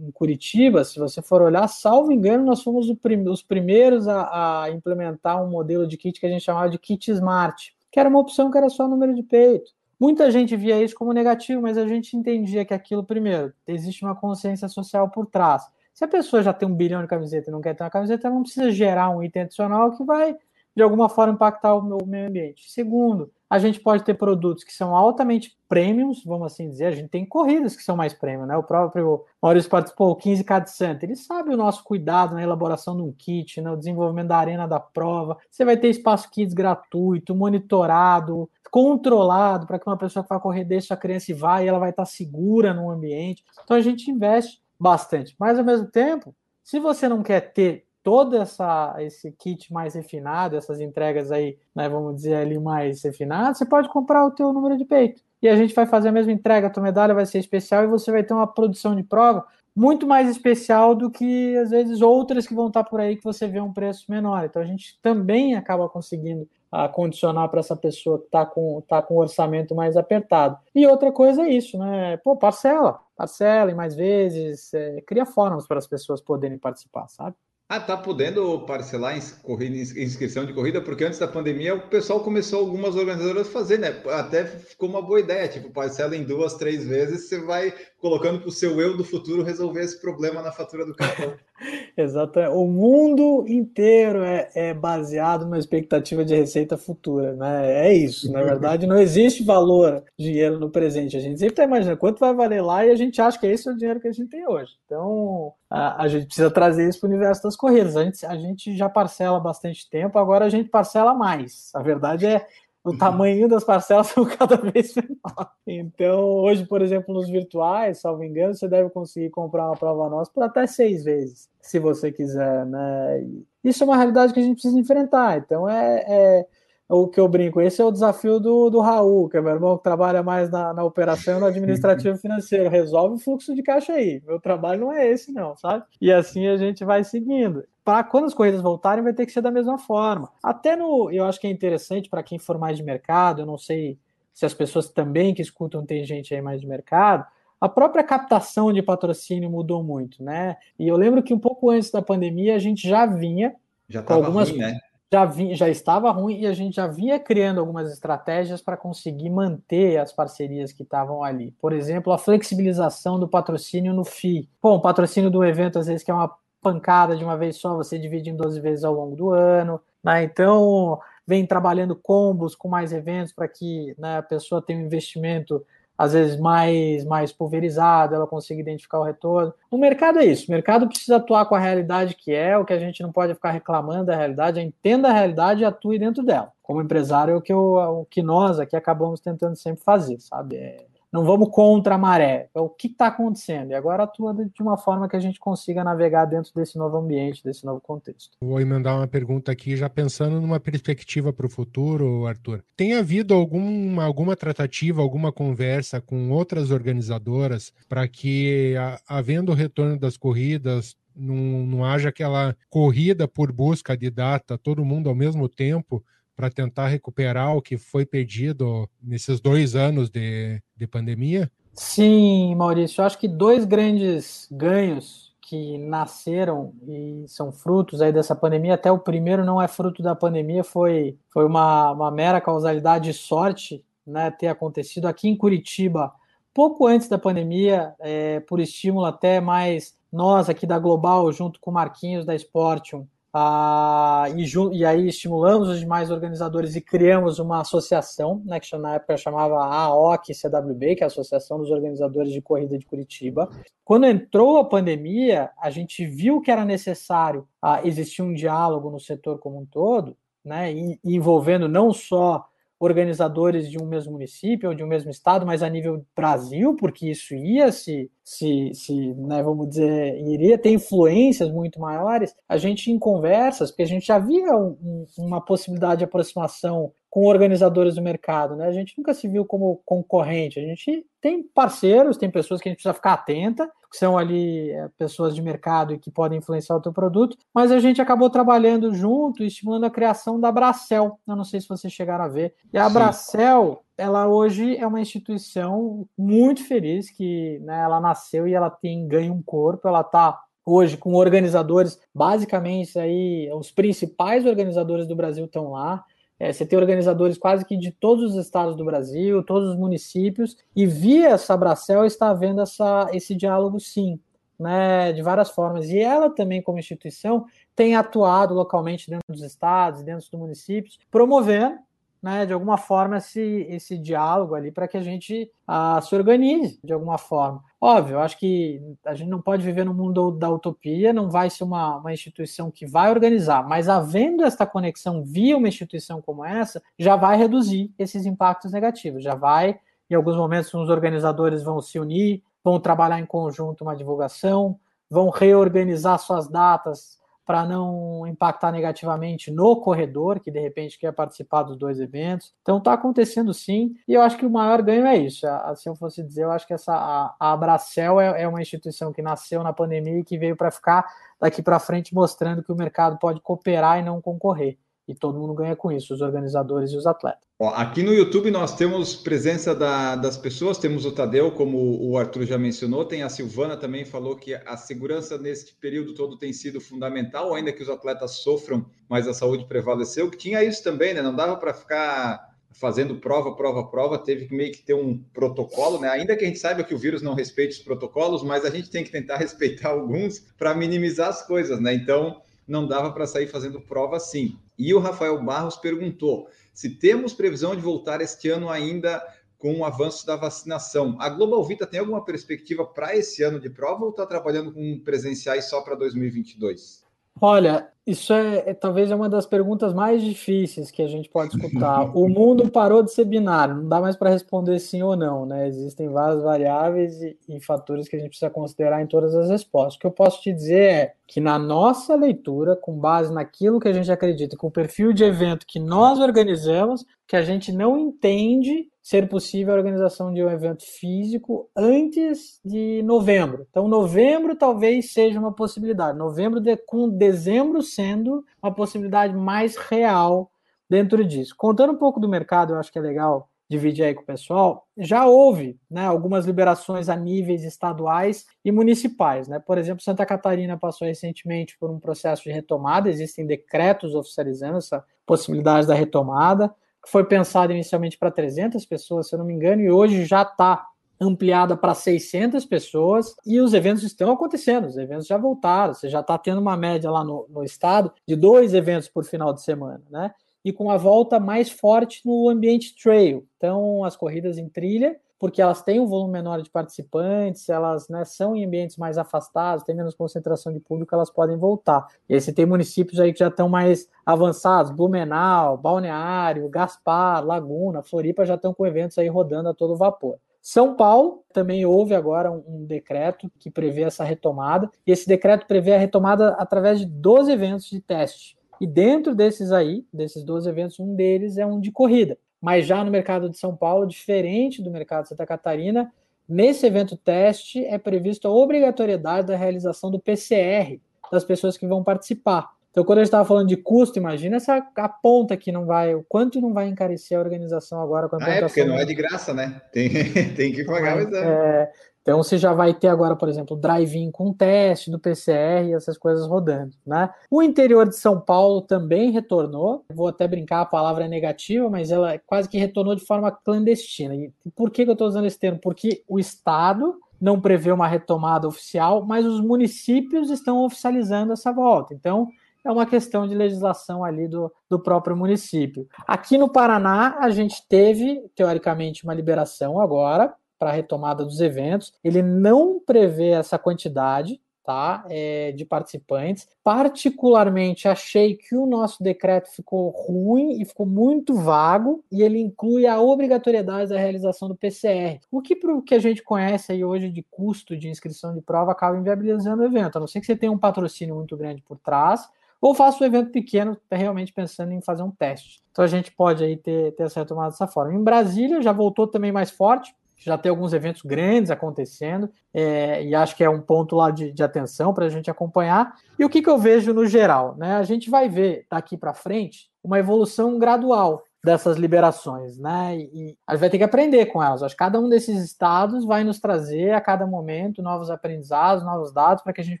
em- Curitiba, se você for olhar, salvo engano, nós fomos os primeiros a, a implementar um modelo de kit que a gente chamava de kit smart, que era uma opção que era só número de peito. Muita gente via isso como negativo, mas a gente entendia que aquilo, primeiro, existe uma consciência social por trás. Se a pessoa já tem um bilhão de camiseta e não quer ter uma camiseta, ela não precisa gerar um item adicional que vai, de alguma forma, impactar o meu meio ambiente. Segundo, a gente pode ter produtos que são altamente premiums, vamos assim dizer. A gente tem corridas que são mais premium, né? O próprio Maurício participou, o 15K de Santa. Ele sabe o nosso cuidado na elaboração de um kit, no desenvolvimento da arena da prova. Você vai ter espaço kits gratuito, monitorado, controlado, para que uma pessoa que vai correr deixe a criança e vai, e ela vai estar segura no ambiente. Então a gente investe bastante. Mas ao mesmo tempo, se você não quer ter todo essa, esse kit mais refinado, essas entregas aí, né, vamos dizer ali mais refinadas, você pode comprar o teu número de peito. E a gente vai fazer a mesma entrega, a tua medalha vai ser especial e você vai ter uma produção de prova muito mais especial do que às vezes outras que vão estar por aí que você vê um preço menor. Então a gente também acaba conseguindo a condicionar para essa pessoa que está com, tá com o orçamento mais apertado. E outra coisa é isso, né? Pô, parcela, parcela em mais vezes, é, cria formas para as pessoas poderem participar, sabe? Ah, tá podendo parcelar em corrida, inscrição de corrida, porque antes da pandemia o pessoal começou algumas organizadoras a fazer, né? Até ficou uma boa ideia, tipo, parcela em duas, três vezes, você vai colocando para o seu eu do futuro resolver esse problema na fatura do cartão. Exatamente. O mundo inteiro é, é, baseado numa expectativa de receita futura, né? É isso. Na verdade, não existe valor dinheiro no presente. A gente sempre está imaginando quanto vai valer lá e a gente acha que esse é o dinheiro que a gente tem hoje. Então, a, a gente precisa trazer isso para o universo das corridas. A gente, a gente já parcela bastante tempo, agora a gente parcela mais. A verdade é o tamanho das parcelas são cada vez menor. Então, hoje, por exemplo, nos virtuais, salvo engano, você deve conseguir comprar uma prova nossa por até seis vezes, se você quiser, né? Isso é uma realidade que a gente precisa enfrentar. Então, é, é o que eu brinco. Esse é o desafio do, do Raul, que é meu irmão que trabalha mais na, na operação e no administrativo financeiro. Resolve o fluxo de caixa aí. Meu trabalho não é esse, não, sabe? E assim a gente vai seguindo. Para quando as corridas voltarem, vai ter que ser da mesma forma. Até no. Eu acho que é interessante para quem for mais de mercado, eu não sei se as pessoas também que escutam tem gente aí mais de mercado. A própria captação de patrocínio mudou muito, né? E eu lembro que um pouco antes da pandemia a gente já vinha já com algumas ruim, né? já, já estava ruim e a gente já vinha criando algumas estratégias para conseguir manter as parcerias que estavam ali. Por exemplo, a flexibilização do patrocínio no FII. Bom, o patrocínio do evento, às vezes, que é uma pancada de uma vez só, você divide em 12 vezes ao longo do ano. Né? Então, vem trabalhando combos com mais eventos para que né, a pessoa tenha um investimento às vezes mais, mais pulverizado, ela consiga identificar o retorno. O mercado é isso, o mercado precisa atuar com a realidade que é, o que a gente não pode ficar reclamando da realidade, entenda a realidade e atue dentro dela. Como empresário, é o que, eu, o que nós aqui acabamos tentando sempre fazer, sabe? É, não vamos contra a maré. É o que está acontecendo? E agora atua de uma forma que a gente consiga navegar dentro desse novo ambiente, desse novo contexto. Vou emendar uma pergunta aqui, já pensando numa perspectiva para o futuro, Arthur. Tem havido alguma, alguma tratativa, alguma conversa com outras organizadoras para que, havendo o retorno das corridas, não, não haja aquela corrida por busca de data, todo mundo ao mesmo tempo, para tentar recuperar o que foi perdido nesses dois anos de, de pandemia? Sim, Maurício, eu acho que dois grandes ganhos que nasceram e são frutos aí dessa pandemia, até o primeiro não é fruto da pandemia, foi, foi uma, uma mera causalidade de sorte né, ter acontecido aqui em Curitiba, pouco antes da pandemia, é, por estímulo até mais nós aqui da Global, junto com o Marquinhos da Sportium, ah, e, e, aí estimulamos os demais organizadores e criamos uma associação, né, que na época chamava AOC CWB, que é a Associação dos Organizadores de Corrida de Curitiba. Quando entrou a pandemia, a gente viu que era necessário ah, existir um diálogo no setor como um todo, né, envolvendo não só organizadores de um mesmo município ou de um mesmo estado, mas a nível Brasil, porque isso ia se, se, se né, vamos dizer, iria ter influências muito maiores, a gente em conversas, porque a gente já via um, uma possibilidade de aproximação com organizadores do mercado, né? A gente nunca se viu como concorrente, a gente tem parceiros, tem pessoas que a gente precisa ficar atenta, que são ali é, pessoas de mercado e que podem influenciar o teu produto, mas a gente acabou trabalhando junto, estimulando a criação da Bracel. Eu não sei se vocês chegaram a ver. E a Sim. Bracel, ela hoje é uma instituição muito feliz que né, ela nasceu e ela tem ganho um corpo, ela está hoje com organizadores, basicamente aí os principais organizadores do Brasil estão lá. É, você tem organizadores quase que de todos os estados do Brasil, todos os municípios, e via essa Bracel está havendo essa, esse diálogo sim, né, de várias formas. E ela também, como instituição, tem atuado localmente dentro dos estados, dentro dos municípios, promovendo né, de alguma forma, esse, esse diálogo ali para que a gente ah, se organize de alguma forma. Óbvio, acho que a gente não pode viver no mundo da utopia, não vai ser uma, uma instituição que vai organizar, mas havendo esta conexão via uma instituição como essa, já vai reduzir esses impactos negativos, já vai, em alguns momentos, os organizadores vão se unir, vão trabalhar em conjunto uma divulgação, vão reorganizar suas datas para não impactar negativamente no corredor, que de repente quer participar dos dois eventos. Então está acontecendo sim, e eu acho que o maior ganho é isso. Se eu fosse dizer, eu acho que essa a, a Abracel é, é uma instituição que nasceu na pandemia e que veio para ficar daqui para frente mostrando que o mercado pode cooperar e não concorrer e todo mundo ganha com isso, os organizadores e os atletas. Ó, aqui no YouTube nós temos presença da, das pessoas, temos o Tadeu, como o Arthur já mencionou, tem a Silvana também falou que a segurança neste período todo tem sido fundamental, ainda que os atletas sofram, mas a saúde prevaleceu, que tinha isso também, né? Não dava para ficar fazendo prova, prova, prova, teve que meio que ter um protocolo, né? Ainda que a gente saiba que o vírus não respeite os protocolos, mas a gente tem que tentar respeitar alguns para minimizar as coisas, né? Então, não dava para sair fazendo prova assim. E o Rafael Barros perguntou se temos previsão de voltar este ano ainda com o avanço da vacinação. A Global Vita tem alguma perspectiva para esse ano de prova ou está trabalhando com presenciais só para 2022? Olha, isso é, é, talvez é uma das perguntas mais difíceis que a gente pode escutar. O mundo parou de ser binário, não dá mais para responder sim ou não, né? Existem várias variáveis e, e, fatores que a gente precisa considerar em todas as respostas. O que eu posso te dizer é que na nossa leitura, com base naquilo que a gente acredita, com o perfil de evento que nós organizamos, que a gente não entende ser possível a organização de um evento físico antes de novembro. Então, novembro talvez seja uma possibilidade. Novembro de, com dezembro sendo uma possibilidade mais real dentro disso. Contando um pouco do mercado, eu acho que é legal dividir aí com o pessoal. Já houve né, algumas liberações a níveis estaduais e municipais. Né? Por exemplo, Santa Catarina passou recentemente por um processo de retomada, existem decretos oficializando essa possibilidade da retomada que foi pensada inicialmente para 300 pessoas, se eu não me engano, e hoje já está ampliada para 600 pessoas e os eventos estão acontecendo, os eventos já voltaram, você já está tendo uma média lá no, no estado de dois eventos por final de semana, né? E com a volta mais forte no ambiente trail. Então, as corridas em trilha porque elas têm um volume menor de participantes, elas né, são em ambientes mais afastados, tem menos concentração de público, elas podem voltar. E aí você tem municípios aí que já estão mais avançados, Blumenau, Balneário, Gaspar, Laguna, Floripa já estão com eventos aí rodando a todo vapor. São Paulo também houve agora um, decreto que prevê essa retomada, e esse decreto prevê a retomada através de 12 eventos de teste. E dentro desses aí, desses 12 eventos, um deles é um de corrida mas já no mercado de São Paulo, diferente do mercado de Santa Catarina, nesse evento teste é previsto a obrigatoriedade da realização do PCR das pessoas que vão participar. Então, quando a gente estava falando de custo, imagina essa a ponta que não vai, o quanto não vai encarecer a organização agora com a ah, É, porque não é de graça, né? Tem, tem que pagar o exame. É, então você já vai ter agora, por exemplo, drive-in com teste do PCR e essas coisas rodando, né? O interior de São Paulo também retornou. Vou até brincar, a palavra é negativa, mas ela quase que retornou de forma clandestina. E por que, que eu estou usando esse termo? Porque o Estado não prevê uma retomada oficial, mas os municípios estão oficializando essa volta. Então, é uma questão de legislação ali do, do próprio município. Aqui no Paraná, a gente teve, teoricamente, uma liberação agora, para a retomada dos eventos. Ele não prevê essa quantidade, tá, é, de participantes. Particularmente, achei que o nosso decreto ficou ruim e ficou muito vago, e ele inclui a obrigatoriedade da realização do PCR, o que, para o que a gente conhece aí hoje de custo de inscrição de prova, acaba inviabilizando o evento, a não ser que você tenha um patrocínio muito grande por trás, ou faça um evento pequeno, tá realmente pensando em fazer um teste. Então a gente pode aí ter, ter essa retomada dessa forma. Em Brasília já voltou também mais forte, já tem alguns eventos grandes acontecendo, é, e acho que é um ponto lá de, de atenção para a gente acompanhar. E o que, que eu vejo no geral? Né? A gente vai ver daqui para frente uma evolução gradual dessas liberações, né? E a gente vai ter que aprender com elas. Acho que cada um desses estados vai nos trazer a cada momento novos aprendizados, novos dados para que a gente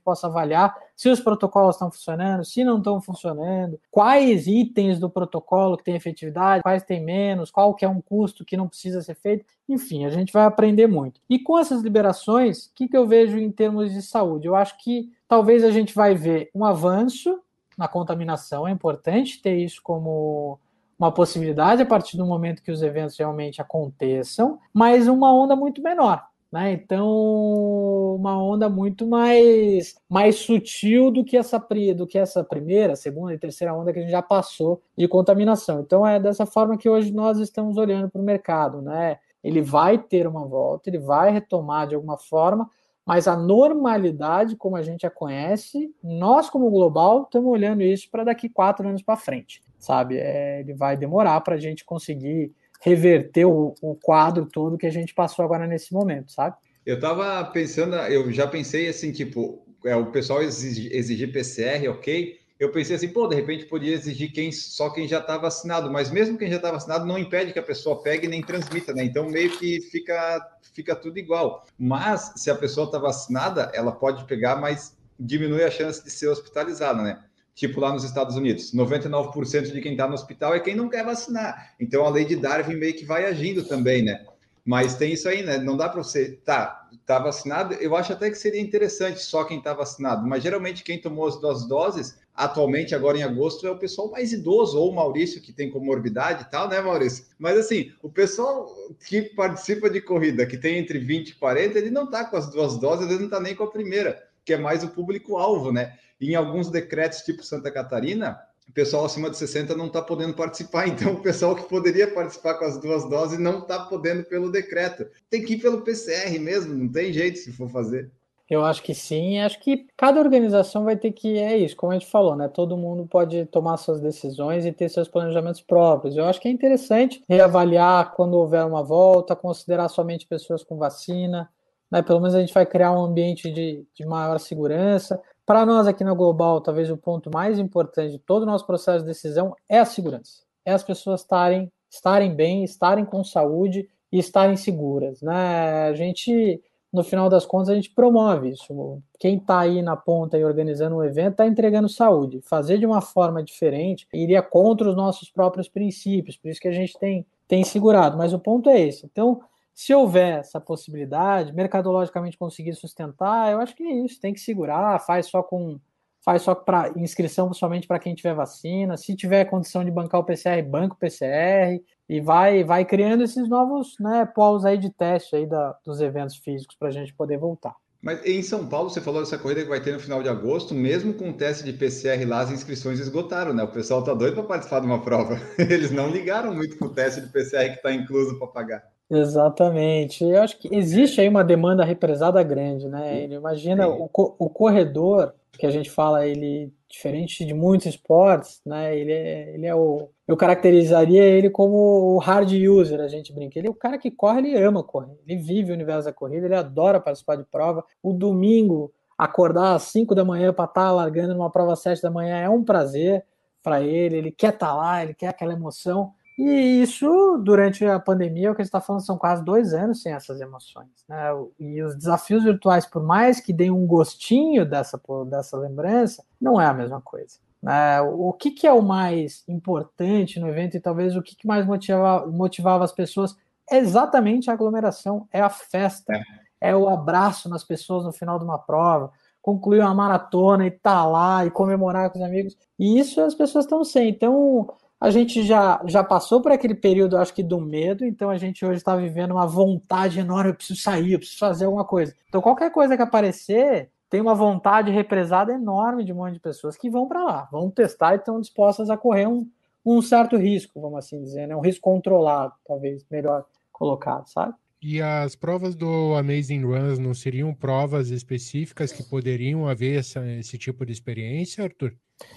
possa avaliar se os protocolos estão funcionando, se não estão funcionando, quais itens do protocolo que tem efetividade, quais tem menos, qual que é um custo que não precisa ser feito. Enfim, a gente vai aprender muito. E com essas liberações, o que, que eu vejo em termos de saúde? Eu acho que talvez a gente vai ver um avanço na contaminação. É importante ter isso como uma possibilidade a partir do momento que os eventos realmente aconteçam, mas uma onda muito menor. Né? Então, uma onda muito mais, mais sutil do que, essa, do que essa primeira, segunda e terceira onda que a gente já passou de contaminação. Então, é dessa forma que hoje nós estamos olhando para o mercado. Né? Ele vai ter uma volta, ele vai retomar de alguma forma, mas a normalidade, como a gente a conhece, nós, como global, estamos olhando isso para daqui quatro anos para frente sabe? É, ele vai demorar para a gente conseguir reverter o, o, quadro todo que a gente passou agora nesse momento, sabe? Eu estava pensando, eu já pensei assim, tipo, é, o pessoal exigir, exigir PCR, ok? Eu pensei assim, pô, de repente podia exigir quem, só quem já está vacinado, mas mesmo quem já está vacinado não impede que a pessoa pegue nem transmita, né? Então meio que fica, fica tudo igual. Mas se a pessoa está vacinada, ela pode pegar, mas diminui a chance de ser hospitalizada, né? Tipo lá nos Estados Unidos, 99% de quem está no hospital é quem não quer vacinar. Então a lei de Darwin meio que vai agindo também, né? Mas tem isso aí, né? Não dá para você, tá, tá vacinado. Eu acho até que seria interessante só quem está vacinado, mas geralmente quem tomou as duas doses, atualmente, agora em agosto, é o pessoal mais idoso, ou o Maurício, que tem comorbidade e tal, né, Maurício? Mas assim, o pessoal que participa de corrida, que tem entre 20 e 40, ele não tá com as duas doses, ele não tá nem com a primeira, que é mais o público-alvo, né? Em alguns decretos, tipo Santa Catarina, o pessoal acima de 60 não está podendo participar. Então, o pessoal que poderia participar com as duas doses não está podendo pelo decreto. Tem que ir pelo PCR mesmo, não tem jeito se for fazer. Eu acho que sim, acho que cada organização vai ter que, é isso, como a gente falou, né? Todo mundo pode tomar suas decisões e ter seus planejamentos próprios. Eu acho que é interessante reavaliar quando houver uma volta, considerar somente pessoas com vacina, né? Pelo menos a gente vai criar um ambiente de, de maior segurança. Para nós aqui na Global, talvez o ponto mais importante de todo o nosso processo de decisão é a segurança. É as pessoas estarem, estarem bem, estarem com saúde e estarem seguras. Né? A gente, no final das contas, a gente promove isso. Quem está aí na ponta e organizando um evento está entregando saúde. Fazer de uma forma diferente iria contra os nossos próprios princípios, por isso que a gente tem, tem segurado. Mas o ponto é esse. Então, se houver essa possibilidade, mercadologicamente conseguir sustentar, eu acho que é isso, tem que segurar, faz só com faz só para inscrição somente para quem tiver vacina, se tiver condição de bancar o PCR, banco PCR e vai vai criando esses novos, né, polos aí de teste aí da, dos eventos físicos para a gente poder voltar. Mas em São Paulo, você falou dessa corrida que vai ter no final de agosto, mesmo com o teste de PCR lá, as inscrições esgotaram, né? O pessoal tá doido para participar de uma prova. Eles não ligaram muito com o teste de PCR que está incluso para pagar. Exatamente. Eu acho que existe aí uma demanda represada grande, né? Imagina o, o corredor, que a gente fala, ele diferente de muitos esportes, né? Ele é, ele é o. Eu caracterizaria ele como o hard user, a gente brinca. Ele é o cara que corre, ele ama correr, ele vive o universo da corrida, ele adora participar de prova. O domingo, acordar às 5 da manhã para estar tá largando numa prova às 7 da manhã é um prazer para ele, ele quer estar tá lá, ele quer aquela emoção. E isso, durante a pandemia, o que a gente está falando são quase dois anos sem essas emoções. Né? E os desafios virtuais, por mais que deem um gostinho dessa, dessa lembrança, não é a mesma coisa. Né? O que, que é o mais importante no evento e talvez o que, que mais motivava, motivava as pessoas é exatamente a aglomeração, é a festa, é. é o abraço nas pessoas no final de uma prova, concluir uma maratona e estar tá lá e comemorar com os amigos. E isso as pessoas estão sem. Então, a gente já, já passou por aquele período, acho que, do medo, então a gente hoje está vivendo uma vontade enorme, eu preciso sair, eu preciso fazer alguma coisa. Então, qualquer coisa que aparecer, tem uma vontade represada enorme de um monte de pessoas que vão para lá, vão testar e estão dispostas a correr um, um certo risco, vamos assim dizer, né? um risco controlado, talvez melhor colocado, sabe? E as provas do Amazing Runs não seriam provas específicas que poderiam haver essa, esse tipo de experiência, Arthur?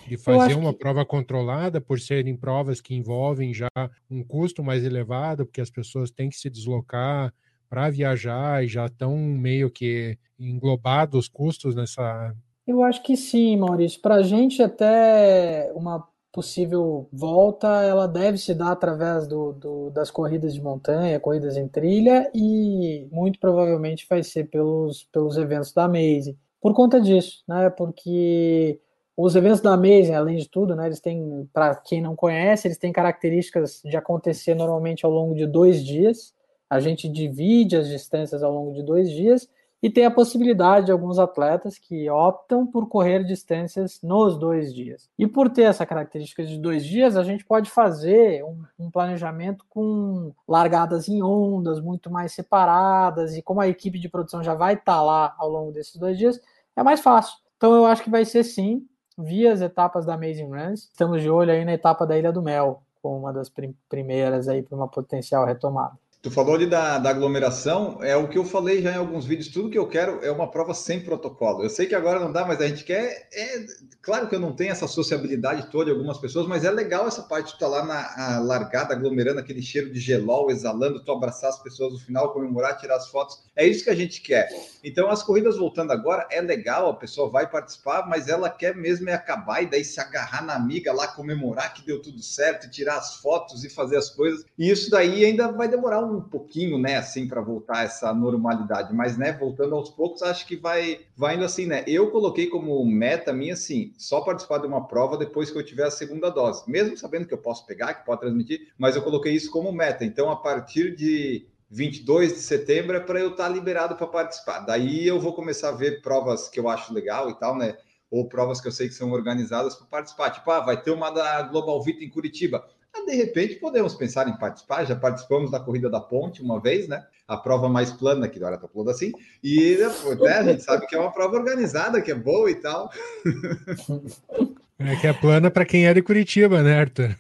De fazer uma que... prova controlada por serem provas que envolvem já um custo mais elevado, porque as pessoas têm que se deslocar para viajar e já estão meio que englobados os custos nessa. Eu acho que sim, Maurício. Para a gente, até uma possível volta, ela deve se dar através do, do, das corridas de montanha, corridas em trilha, e muito provavelmente vai ser pelos, pelos eventos da Maze. Por conta disso, né? Porque os eventos da Amazing, além de tudo, né, eles têm, para quem não conhece, eles têm características de acontecer normalmente ao longo de dois dias. A gente divide as distâncias ao longo de dois dias e tem a possibilidade de alguns atletas que optam por correr distâncias nos dois dias. E por ter essa característica de dois dias, a gente pode fazer um, um planejamento com largadas em ondas muito mais separadas e como a equipe de produção já vai estar tá lá ao longo desses dois dias, é mais fácil. Então eu acho que vai ser sim via as etapas da Amazing Runs. Estamos de olho aí na etapa da Ilha do Mel, como uma das primeiras aí para uma potencial retomada. Tu falou ali da, da, aglomeração, é o que eu falei já em alguns vídeos. Tudo que eu quero é uma prova sem protocolo. Eu sei que agora não dá, mas a gente quer. É, claro que eu não tenho essa sociabilidade toda de algumas pessoas, mas é legal essa parte de estar tá lá na largada, aglomerando aquele cheiro de gelol, exalando, tu abraçar as pessoas no final, comemorar, tirar as fotos. É isso que a gente quer. Então, as corridas voltando agora, é legal, a pessoa vai participar, mas ela quer mesmo é acabar e daí se agarrar na amiga lá, comemorar que deu tudo certo, tirar as fotos e fazer as coisas. E isso daí ainda vai demorar um um pouquinho, né, assim, para voltar essa normalidade, mas, né, voltando aos poucos, acho que vai, vai indo assim, né? Eu coloquei como meta minha, assim, só participar de uma prova depois que eu tiver a segunda dose, mesmo sabendo que eu posso pegar, que pode transmitir, mas eu coloquei isso como meta. Então, a partir de 22 de setembro é para eu estar tá liberado para participar. Daí eu vou começar a ver provas que eu acho legal e tal, né? Ou provas que eu sei que são organizadas para participar. Tipo, ah, vai ter uma da Global Vita em Curitiba. Ah, de repente podemos pensar em participar. Já participamos da corrida da ponte uma vez, né? A prova mais plana, que agora está falando assim. E né, a gente sabe que é uma prova organizada, que é boa e tal. É que é plana para quem é de Curitiba, né, Arthur?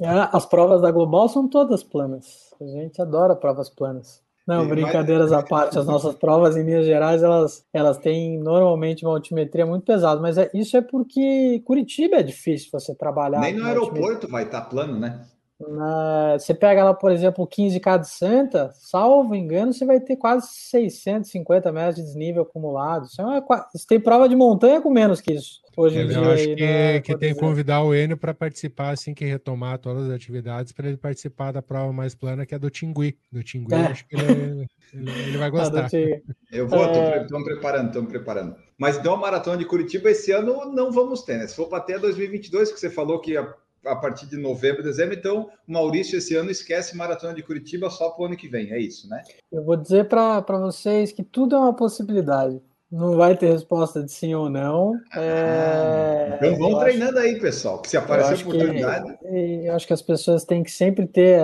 É, as provas da Global são todas planas. A gente adora provas planas. Não, brincadeiras à parte, as nossas provas em Minas Gerais, elas, elas têm normalmente uma altimetria muito pesada, mas é, isso é porque Curitiba é difícil você trabalhar. Nem no aeroporto vai estar tá plano, né? Na, você pega lá, por exemplo, 15K de Santa, salvo engano, você vai ter quase 650 metros de desnível acumulado. Isso é uma, você tem prova de montanha com menos que isso. Hoje em eu dia, acho que, né, que tem que convidar o Enio para participar assim que retomar todas as atividades, para ele participar da prova mais plana, que é do Tingui. Do Tingui, é. acho que ele, ele, ele vai gostar. eu vou, estamos é... preparando, estamos preparando. Mas deu uma maratona de Curitiba esse ano não vamos ter, né? Se for para ter 2022, que você falou que a, a partir de novembro, dezembro, então o Maurício esse ano esquece maratona de Curitiba só para o ano que vem, é isso, né? Eu vou dizer para vocês que tudo é uma possibilidade não vai ter resposta de sim ou não. É... Então vão treinando acho... aí, pessoal, que se aparecer oportunidade. Que, eu acho que as pessoas têm que sempre ter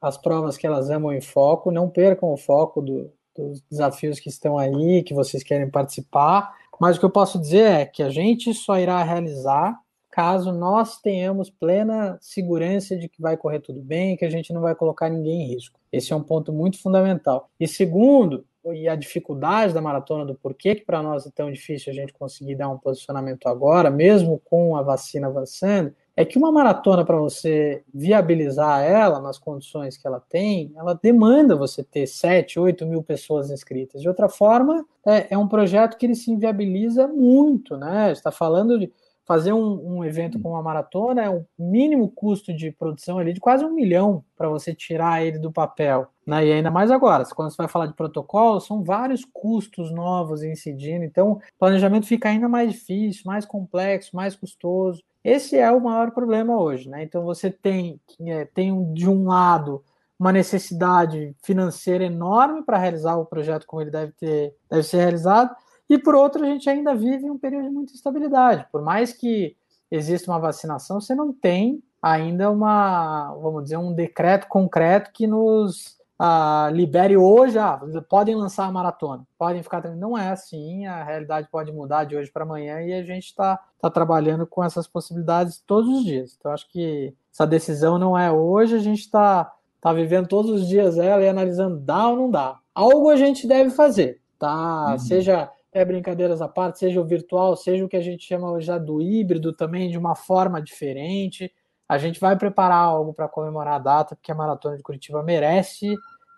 as provas que elas amam em foco, não percam o foco do, dos desafios que estão aí, que vocês querem participar. Mas o que eu posso dizer é que a gente só irá realizar caso nós tenhamos plena segurança de que vai correr tudo bem, que a gente não vai colocar ninguém em risco. Esse é um ponto muito fundamental. E segundo, e a dificuldade da maratona, do porquê que para nós é tão difícil a gente conseguir dar um posicionamento agora, mesmo com a vacina avançando, é que uma maratona, para você viabilizar ela nas condições que ela tem, ela demanda você ter 7, 8 mil pessoas inscritas. De outra forma, é, é um projeto que ele se inviabiliza muito, né? está falando de fazer um, um evento como uma maratona é um mínimo custo de produção ali de quase um milhão para você tirar ele do papel. Né? E ainda mais agora, quando você vai falar de protocolo, são vários custos novos incidindo, então o planejamento fica ainda mais difícil, mais complexo, mais custoso. Esse é o maior problema hoje. Né? Então você tem, é, tem de um lado uma necessidade financeira enorme para realizar o projeto como ele deve, ter, deve ser realizado, e por outro, a gente ainda vive um período de muita instabilidade. Por mais que exista uma vacinação, você não tem ainda uma, vamos dizer, um decreto concreto que nos ah, libere hoje, ah, podem lançar a maratona, podem ficar. Não é assim, a realidade pode mudar de hoje para amanhã e a gente está tá trabalhando com essas possibilidades todos os dias. Então, acho que essa decisão não é hoje, a gente está tá vivendo todos os dias ela e analisando dá ou não dá. Algo a gente deve fazer, tá? Uhum. Seja é brincadeiras à parte, seja o virtual, seja o que a gente chama já do híbrido também, de uma forma diferente. A gente vai preparar algo para comemorar a data, porque a Maratona de Curitiba merece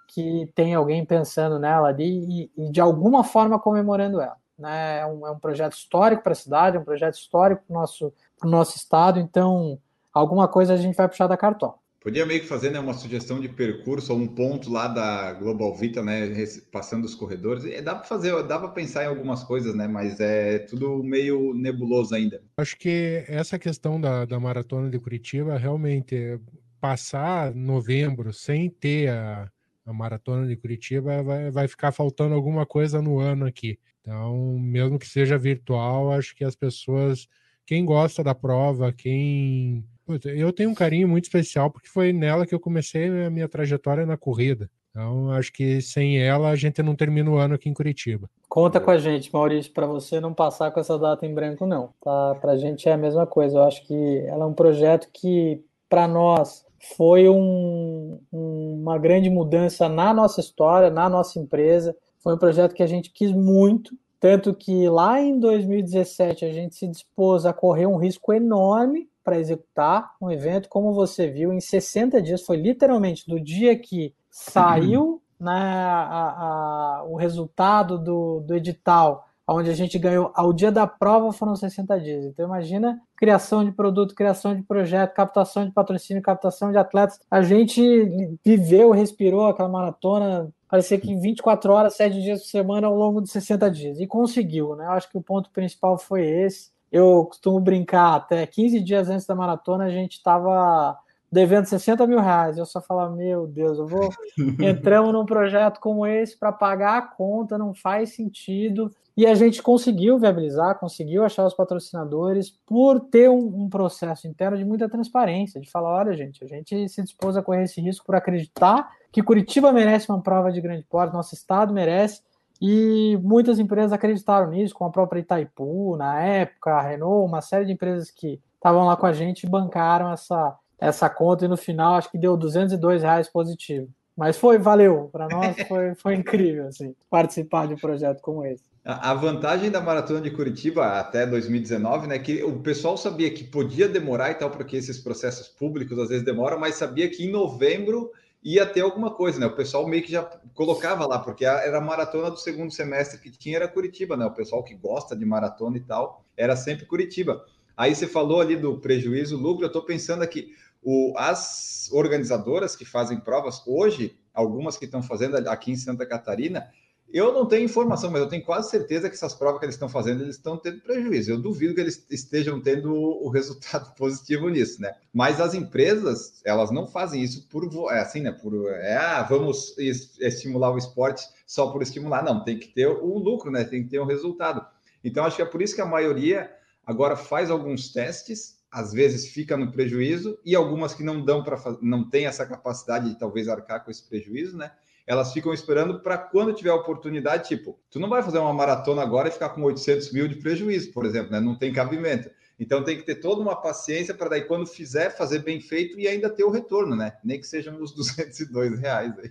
que tenha alguém pensando nela ali e, e de alguma forma comemorando ela. Né? É, um, é um projeto histórico para a cidade, é um projeto histórico para o nosso, nosso estado, então alguma coisa a gente vai puxar da cartola. Podia meio que fazer né, uma sugestão de percurso ou um ponto lá da Global Vita, né, passando os corredores. E dá para fazer, dá para pensar em algumas coisas, né, mas é tudo meio nebuloso ainda. Acho que essa questão da, da maratona de Curitiba realmente passar novembro sem ter a, a maratona de Curitiba vai, vai ficar faltando alguma coisa no ano aqui. Então, mesmo que seja virtual, acho que as pessoas, quem gosta da prova, quem eu tenho um carinho muito especial porque foi nela que eu comecei a minha trajetória na corrida. Então, acho que sem ela a gente não termina o ano aqui em Curitiba. Conta com a gente, Maurício, para você não passar com essa data em branco, não. Tá? Para a gente é a mesma coisa. Eu acho que ela é um projeto que, para nós, foi um, uma grande mudança na nossa história, na nossa empresa. Foi um projeto que a gente quis muito, tanto que lá em 2017 a gente se dispôs a correr um risco enorme para executar um evento, como você viu, em 60 dias, foi literalmente do dia que saiu né, a, a, o resultado do, do edital onde a gente ganhou ao dia da prova foram 60 dias. Então imagina criação de produto, criação de projeto, captação de patrocínio, captação de atletas. A gente viveu, respirou aquela maratona, parecia que em 24 horas, 7 dias por semana ao longo de 60 dias. E conseguiu, né? Eu acho que o ponto principal foi esse. Eu costumo brincar, até 15 dias antes da maratona a gente estava devendo 60 mil reais. Eu só falava, meu Deus, eu vou. Entramos num projeto como esse para pagar a conta, não faz sentido. E a gente conseguiu viabilizar, conseguiu achar os patrocinadores por ter um, um, processo interno de muita transparência, de falar, olha, gente, a gente se dispôs a correr esse risco por acreditar que Curitiba merece uma prova de grande porte, nosso estado merece, e muitas empresas acreditaram nisso, como a própria Itaipu, na época, a Renault, uma série de empresas que estavam lá com a gente bancaram essa, essa conta e no final acho que deu 202 reais positivo. Mas foi, valeu, para nós foi, foi incrível assim, participar de um projeto como esse. A vantagem da maratona de Curitiba até 2019, né, que o pessoal sabia que podia demorar e tal, porque esses processos públicos às vezes demoram, mas sabia que em novembro ia ter alguma coisa, né? O pessoal meio que já colocava lá, porque era a maratona do segundo semestre que tinha era Curitiba, né? O pessoal que gosta de maratona e tal, era sempre Curitiba. Aí você falou ali do prejuízo, lucro, eu estou pensando aqui, o, as organizadoras que fazem provas hoje, algumas que estão fazendo aqui em Santa Catarina, eu não tenho informação, mas eu tenho quase certeza que essas provas que eles estão fazendo, eles estão tendo prejuízo. Eu duvido que eles estejam tendo o resultado positivo nisso, né? Mas as empresas, elas não fazem isso por é assim, né? Por é, ah, vamos estimular o esporte só por estimular. Não, tem que ter o lucro, né? Tem que ter um resultado. Então, acho que é por isso que a maioria agora faz alguns testes, às vezes fica no prejuízo, e algumas que não dão para não tem essa capacidade de talvez arcar com esse prejuízo, né? Elas ficam esperando para quando tiver oportunidade, tipo, tu não vai fazer uma maratona agora e ficar com 800 mil de prejuízo, por exemplo, né? Não tem cabimento. Então tem que ter toda uma paciência para daí quando fizer fazer bem feito e ainda ter o retorno, né? Nem que sejam os 202 reais aí.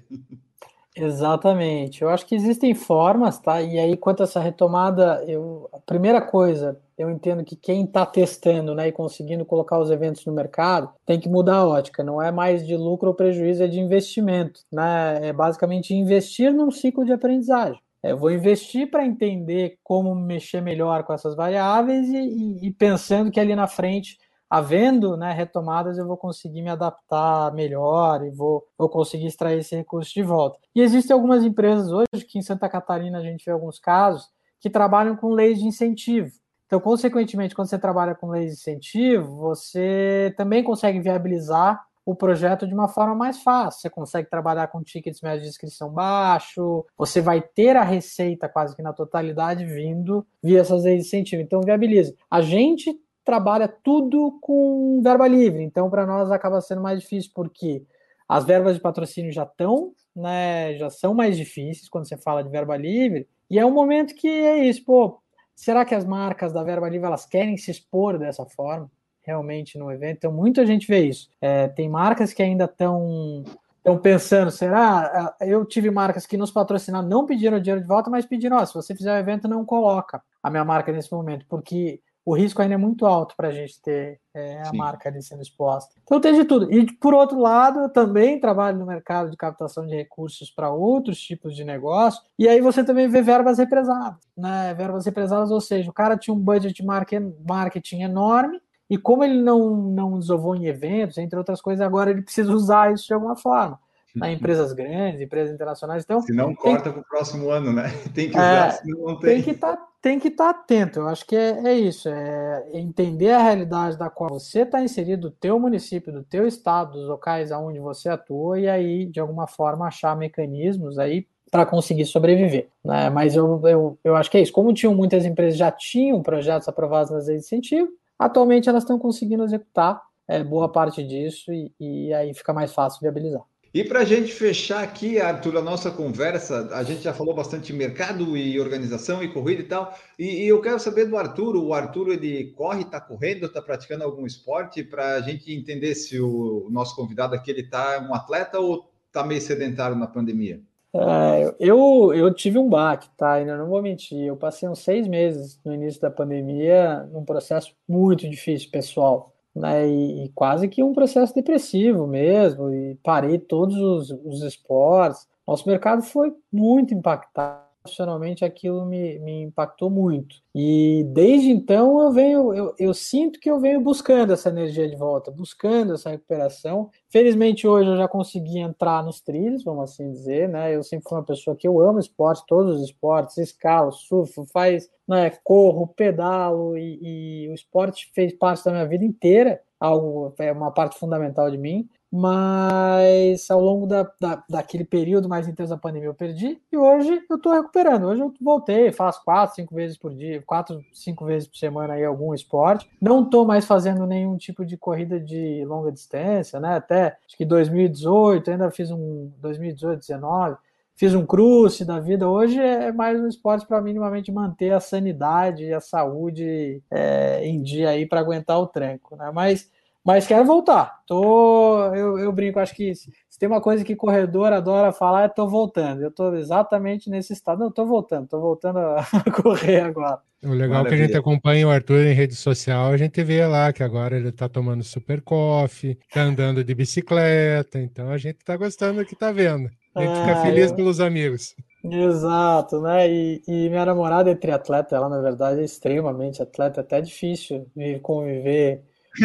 Exatamente. Eu acho que existem formas, tá? E aí, quanto a essa retomada, eu, a primeira coisa, eu entendo que quem está testando né, e conseguindo colocar os eventos no mercado tem que mudar a ótica. Não é mais de lucro ou prejuízo, é de investimento. Né? É basicamente investir num ciclo de aprendizagem. É, eu vou investir para entender como mexer melhor com essas variáveis e, e, e pensando que ali na frente havendo né, retomadas, eu vou conseguir me adaptar melhor e vou, vou conseguir extrair esse recurso de volta. E existem algumas empresas hoje, que em Santa Catarina a gente vê alguns casos, que trabalham com leis de incentivo. Então, consequentemente, quando você trabalha com leis de incentivo, você também consegue viabilizar o projeto de uma forma mais fácil. Você consegue trabalhar com tickets médios de inscrição baixo, você vai ter a receita quase que na totalidade vindo via essas leis de incentivo. Então, viabiliza. A gente trabalha tudo com verba livre. Então, para nós acaba sendo mais difícil porque as verbas de patrocínio já estão, né, já são mais difíceis quando você fala de verba livre. E é um momento que é isso, pô, será que as marcas da verba livre elas querem se expor dessa forma realmente no evento? Então, muita gente vê isso. É, tem marcas que ainda estão estão pensando, será? Eu tive marcas que nos patrocinaram, não pediram dinheiro de volta, mas pediram, ó, se você fizer o evento, não coloca a minha marca nesse momento, porque o risco ainda é muito alto para a gente ter é, a marca ali sendo exposta. Então tem de tudo. E por outro lado, eu também trabalho no mercado de captação de recursos para outros tipos de negócio, e aí você também vê verbas represadas, né? Verbas represadas, ou seja, o cara tinha um budget de marketing enorme, e como ele não, não desovou em eventos, entre outras coisas, agora ele precisa usar isso de alguma forma. Né, empresas grandes, empresas internacionais. Então, se não corta para o próximo ano, né? Tem que usar, é, senão não tem. Tem que estar tá tem que estar tá atento. Eu acho que é, é isso, é entender a realidade da qual você está inserido, do teu município, do teu estado, dos locais aonde você atua, e aí, de alguma forma, achar mecanismos aí para conseguir sobreviver. Né? Mas eu, eu, eu acho que é isso. Como tinham muitas empresas já tinham projetos aprovados nas leis de incentivo, atualmente elas estão conseguindo executar é, boa parte disso e, e aí fica mais fácil viabilizar. E para a gente fechar aqui, Arthur, a nossa conversa, a gente já falou bastante de mercado e organização e corrida e tal, e, e eu quero saber do Arthur, o Arthur ele corre, está correndo, está praticando algum esporte, para a gente entender se o nosso convidado aqui ele está um atleta ou está meio sedentário na pandemia. É, eu, eu tive um baque, tá? Ainda não vou mentir. Eu passei uns seis meses no início da pandemia num processo muito difícil, pessoal né, e, quase que um processo depressivo mesmo, e parei todos os, os esportes. Nosso mercado foi muito impactado, profissionalmente aquilo me, me impactou muito. E desde então eu venho, eu, eu sinto que eu venho buscando essa energia de volta, buscando essa recuperação. Felizmente hoje eu já consegui entrar nos trilhos, vamos assim dizer, né? Eu sempre fui uma pessoa que eu amo esporte, todos os esportes, escalo, surfo, faz, né, corro, pedalo e, e o esporte fez parte da minha vida inteira, algo é uma parte fundamental de mim mas ao longo da, da, daquele período mais intenso da pandemia eu perdi e hoje eu estou recuperando. Hoje eu voltei, faço quatro, cinco vezes por dia, quatro, cinco vezes por semana aí algum esporte. Não estou mais fazendo nenhum tipo de corrida de longa distância, né? Até acho que 2018, ainda fiz um 2018, 19, fiz um cruze da vida. Hoje é mais um esporte para minimamente manter a sanidade e a saúde é, em dia aí para aguentar o tranco, né? Mas mas quero voltar. Tô, eu, eu brinco, acho que se, tem uma coisa que corredor adora falar, é tô voltando. Eu tô exatamente nesse estado. Não, tô voltando, tô voltando a, correr agora. O legal Maravilha. é que a gente acompanha o Arthur em rede social, a gente vê lá que agora ele tá tomando super coffee, tá andando de bicicleta, então a gente tá gostando do que tá vendo. A gente fica feliz eu... pelos amigos. Exato, né? E, e, minha namorada é triatleta, ela na verdade é extremamente atleta, é até difícil conviver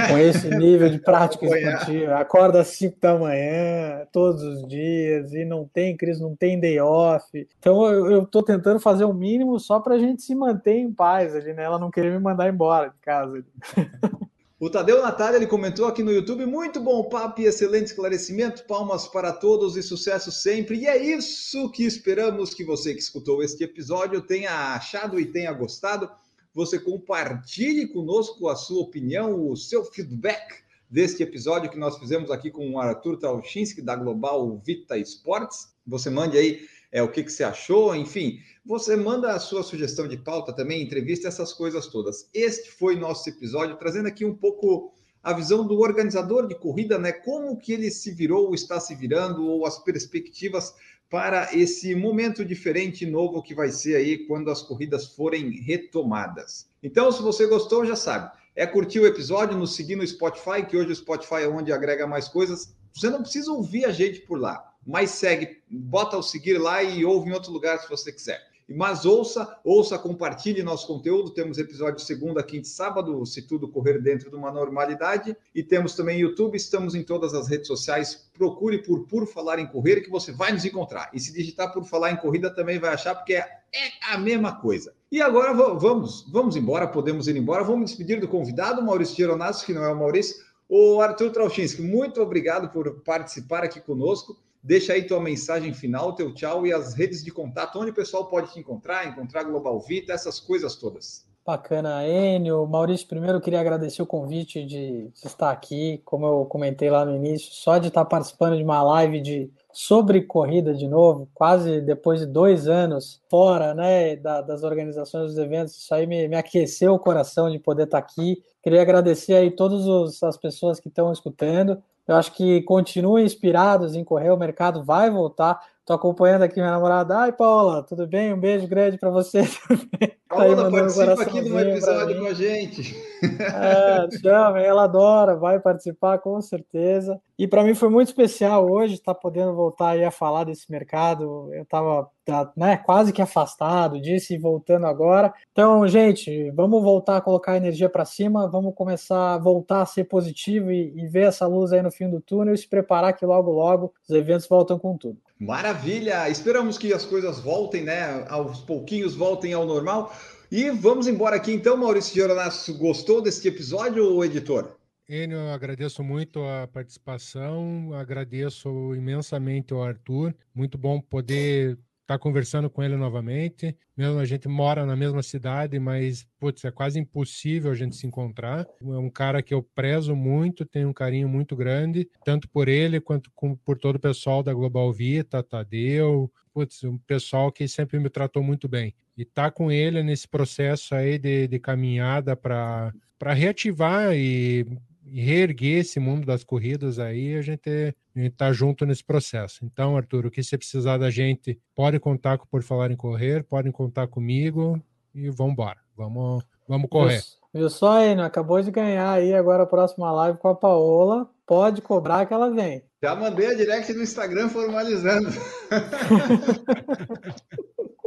com esse nível de prática esportiva. Acorda às 5 da manhã, todos os dias, e não tem crise, não tem day off. Então eu estou tentando fazer o mínimo só para a gente se manter em paz ali, né? Ela não querer me mandar embora de casa. O Tadeu Natália ele comentou aqui no YouTube: muito bom papo e excelente esclarecimento. Palmas para todos e sucesso sempre. E é isso que esperamos que você que escutou este episódio tenha achado e tenha gostado você compartilhe conosco a sua opinião, o seu feedback deste episódio que nós fizemos aqui com o Arthur Trauchinski, da Global Vita Sports. Você mande aí é, o que, que você achou, enfim, você manda a sua sugestão de pauta também, entrevista, essas coisas todas. Este foi nosso episódio, trazendo aqui um pouco a visão do organizador de corrida, né? Como que ele se virou, está se virando, ou as perspectivas para esse momento diferente e novo que vai ser aí quando as corridas forem retomadas. Então, se você gostou, já sabe, é curtir o episódio, nos seguir no Spotify, que hoje o Spotify é onde agrega mais coisas. Você não precisa ouvir a gente por lá, mas segue, bota o seguir lá e ouve em outro lugar se você quiser. Mas ouça, ouça, compartilhe nosso conteúdo. Temos episódio segunda, quinta e sábado, se tudo correr dentro de uma normalidade. E temos também YouTube, estamos em todas as redes sociais. Procure por Por Falar em Correr, que você vai nos encontrar. E se digitar Por Falar em Corrida, também vai achar, porque é, é a mesma coisa. E agora vamos, vamos embora, podemos ir embora. Vamos despedir do convidado, Maurício Geronasso, que não é o Maurício. O Arthur Trauchinski, muito obrigado por participar aqui conosco. Deixa aí tua mensagem final, teu tchau e as redes de contato, onde o pessoal pode te encontrar, encontrar Global Vita, essas coisas todas. Bacana, Enio. Maurício, primeiro eu queria agradecer o convite de, de, estar aqui. Como eu comentei lá no início, só de estar participando de uma live de, sobre corrida de novo, quase depois de dois anos fora né, da, das organizações dos eventos, isso aí me, me, aqueceu o coração de poder estar aqui. Queria agradecer aí todas as pessoas que estão escutando. Eu acho que continuem inspirados em correr, o mercado vai voltar. Estou acompanhando aqui minha namorada. Ai, Paula, tudo bem? Um beijo grande para você também. Paula tá participa aqui no episódio com a gente. É, chama, ela adora, vai participar com certeza. E para mim foi muito especial hoje estar tá podendo voltar aí a falar desse mercado. Eu estava tá, né, quase que afastado disso e voltando agora. Então, gente, vamos voltar a colocar a energia para cima, vamos começar a voltar a ser positivo e, e ver essa luz aí no fim do túnel e se preparar que logo, logo os eventos voltam com tudo. Maravilha! Esperamos que as coisas voltem, né? Aos pouquinhos voltem ao normal. E vamos embora aqui então, Maurício Gioronasso. Gostou deste episódio, editor? Enio, eu agradeço muito a participação, agradeço imensamente ao Arthur. Muito bom poder estar tá conversando com ele novamente. Mesmo a gente mora na mesma cidade, mas putz, é quase impossível a gente se encontrar. É um cara que eu prezo muito, tenho um carinho muito grande, tanto por ele quanto por todo o pessoal da Global Vita, Tadeu, putz, um pessoal que sempre me tratou muito bem. E tá com ele nesse processo aí de, de caminhada para reativar e reerguer esse mundo das corridas aí, a gente está junto nesse processo. Então, Arthur, o que você precisar da gente, pode contar com Por Falar em Correr, podem contar comigo e vamos embora. Vamos, vamos correr. Viu só, Enio? Acabou de ganhar aí agora a próxima live com a Paola. Pode cobrar que ela vem. Já mandei a direct no Instagram formalizando.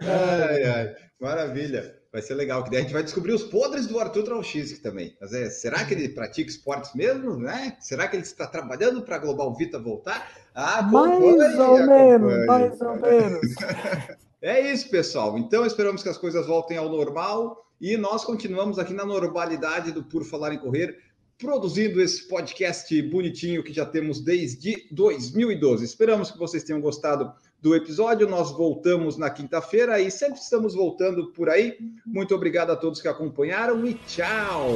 ai, ai, maravilha. Vai ser legal, que daí a gente vai descobrir os podres do Arthur Trauchisk também. Mas é, será que ele pratica esportes mesmo, né? Será que ele está trabalhando para a Global Vita voltar? Ah, mais ou menos, mais ou menos. é isso, pessoal. Então esperamos que as coisas voltem ao normal e nós continuamos aqui na normalidade do Por Falar em Correr, produzindo esse podcast bonitinho que já temos desde 2012. Esperamos que vocês tenham gostado do episódio. Nós voltamos na quinta-feira e sempre estamos voltando por aí. Muito obrigado a todos que acompanharam e tchau!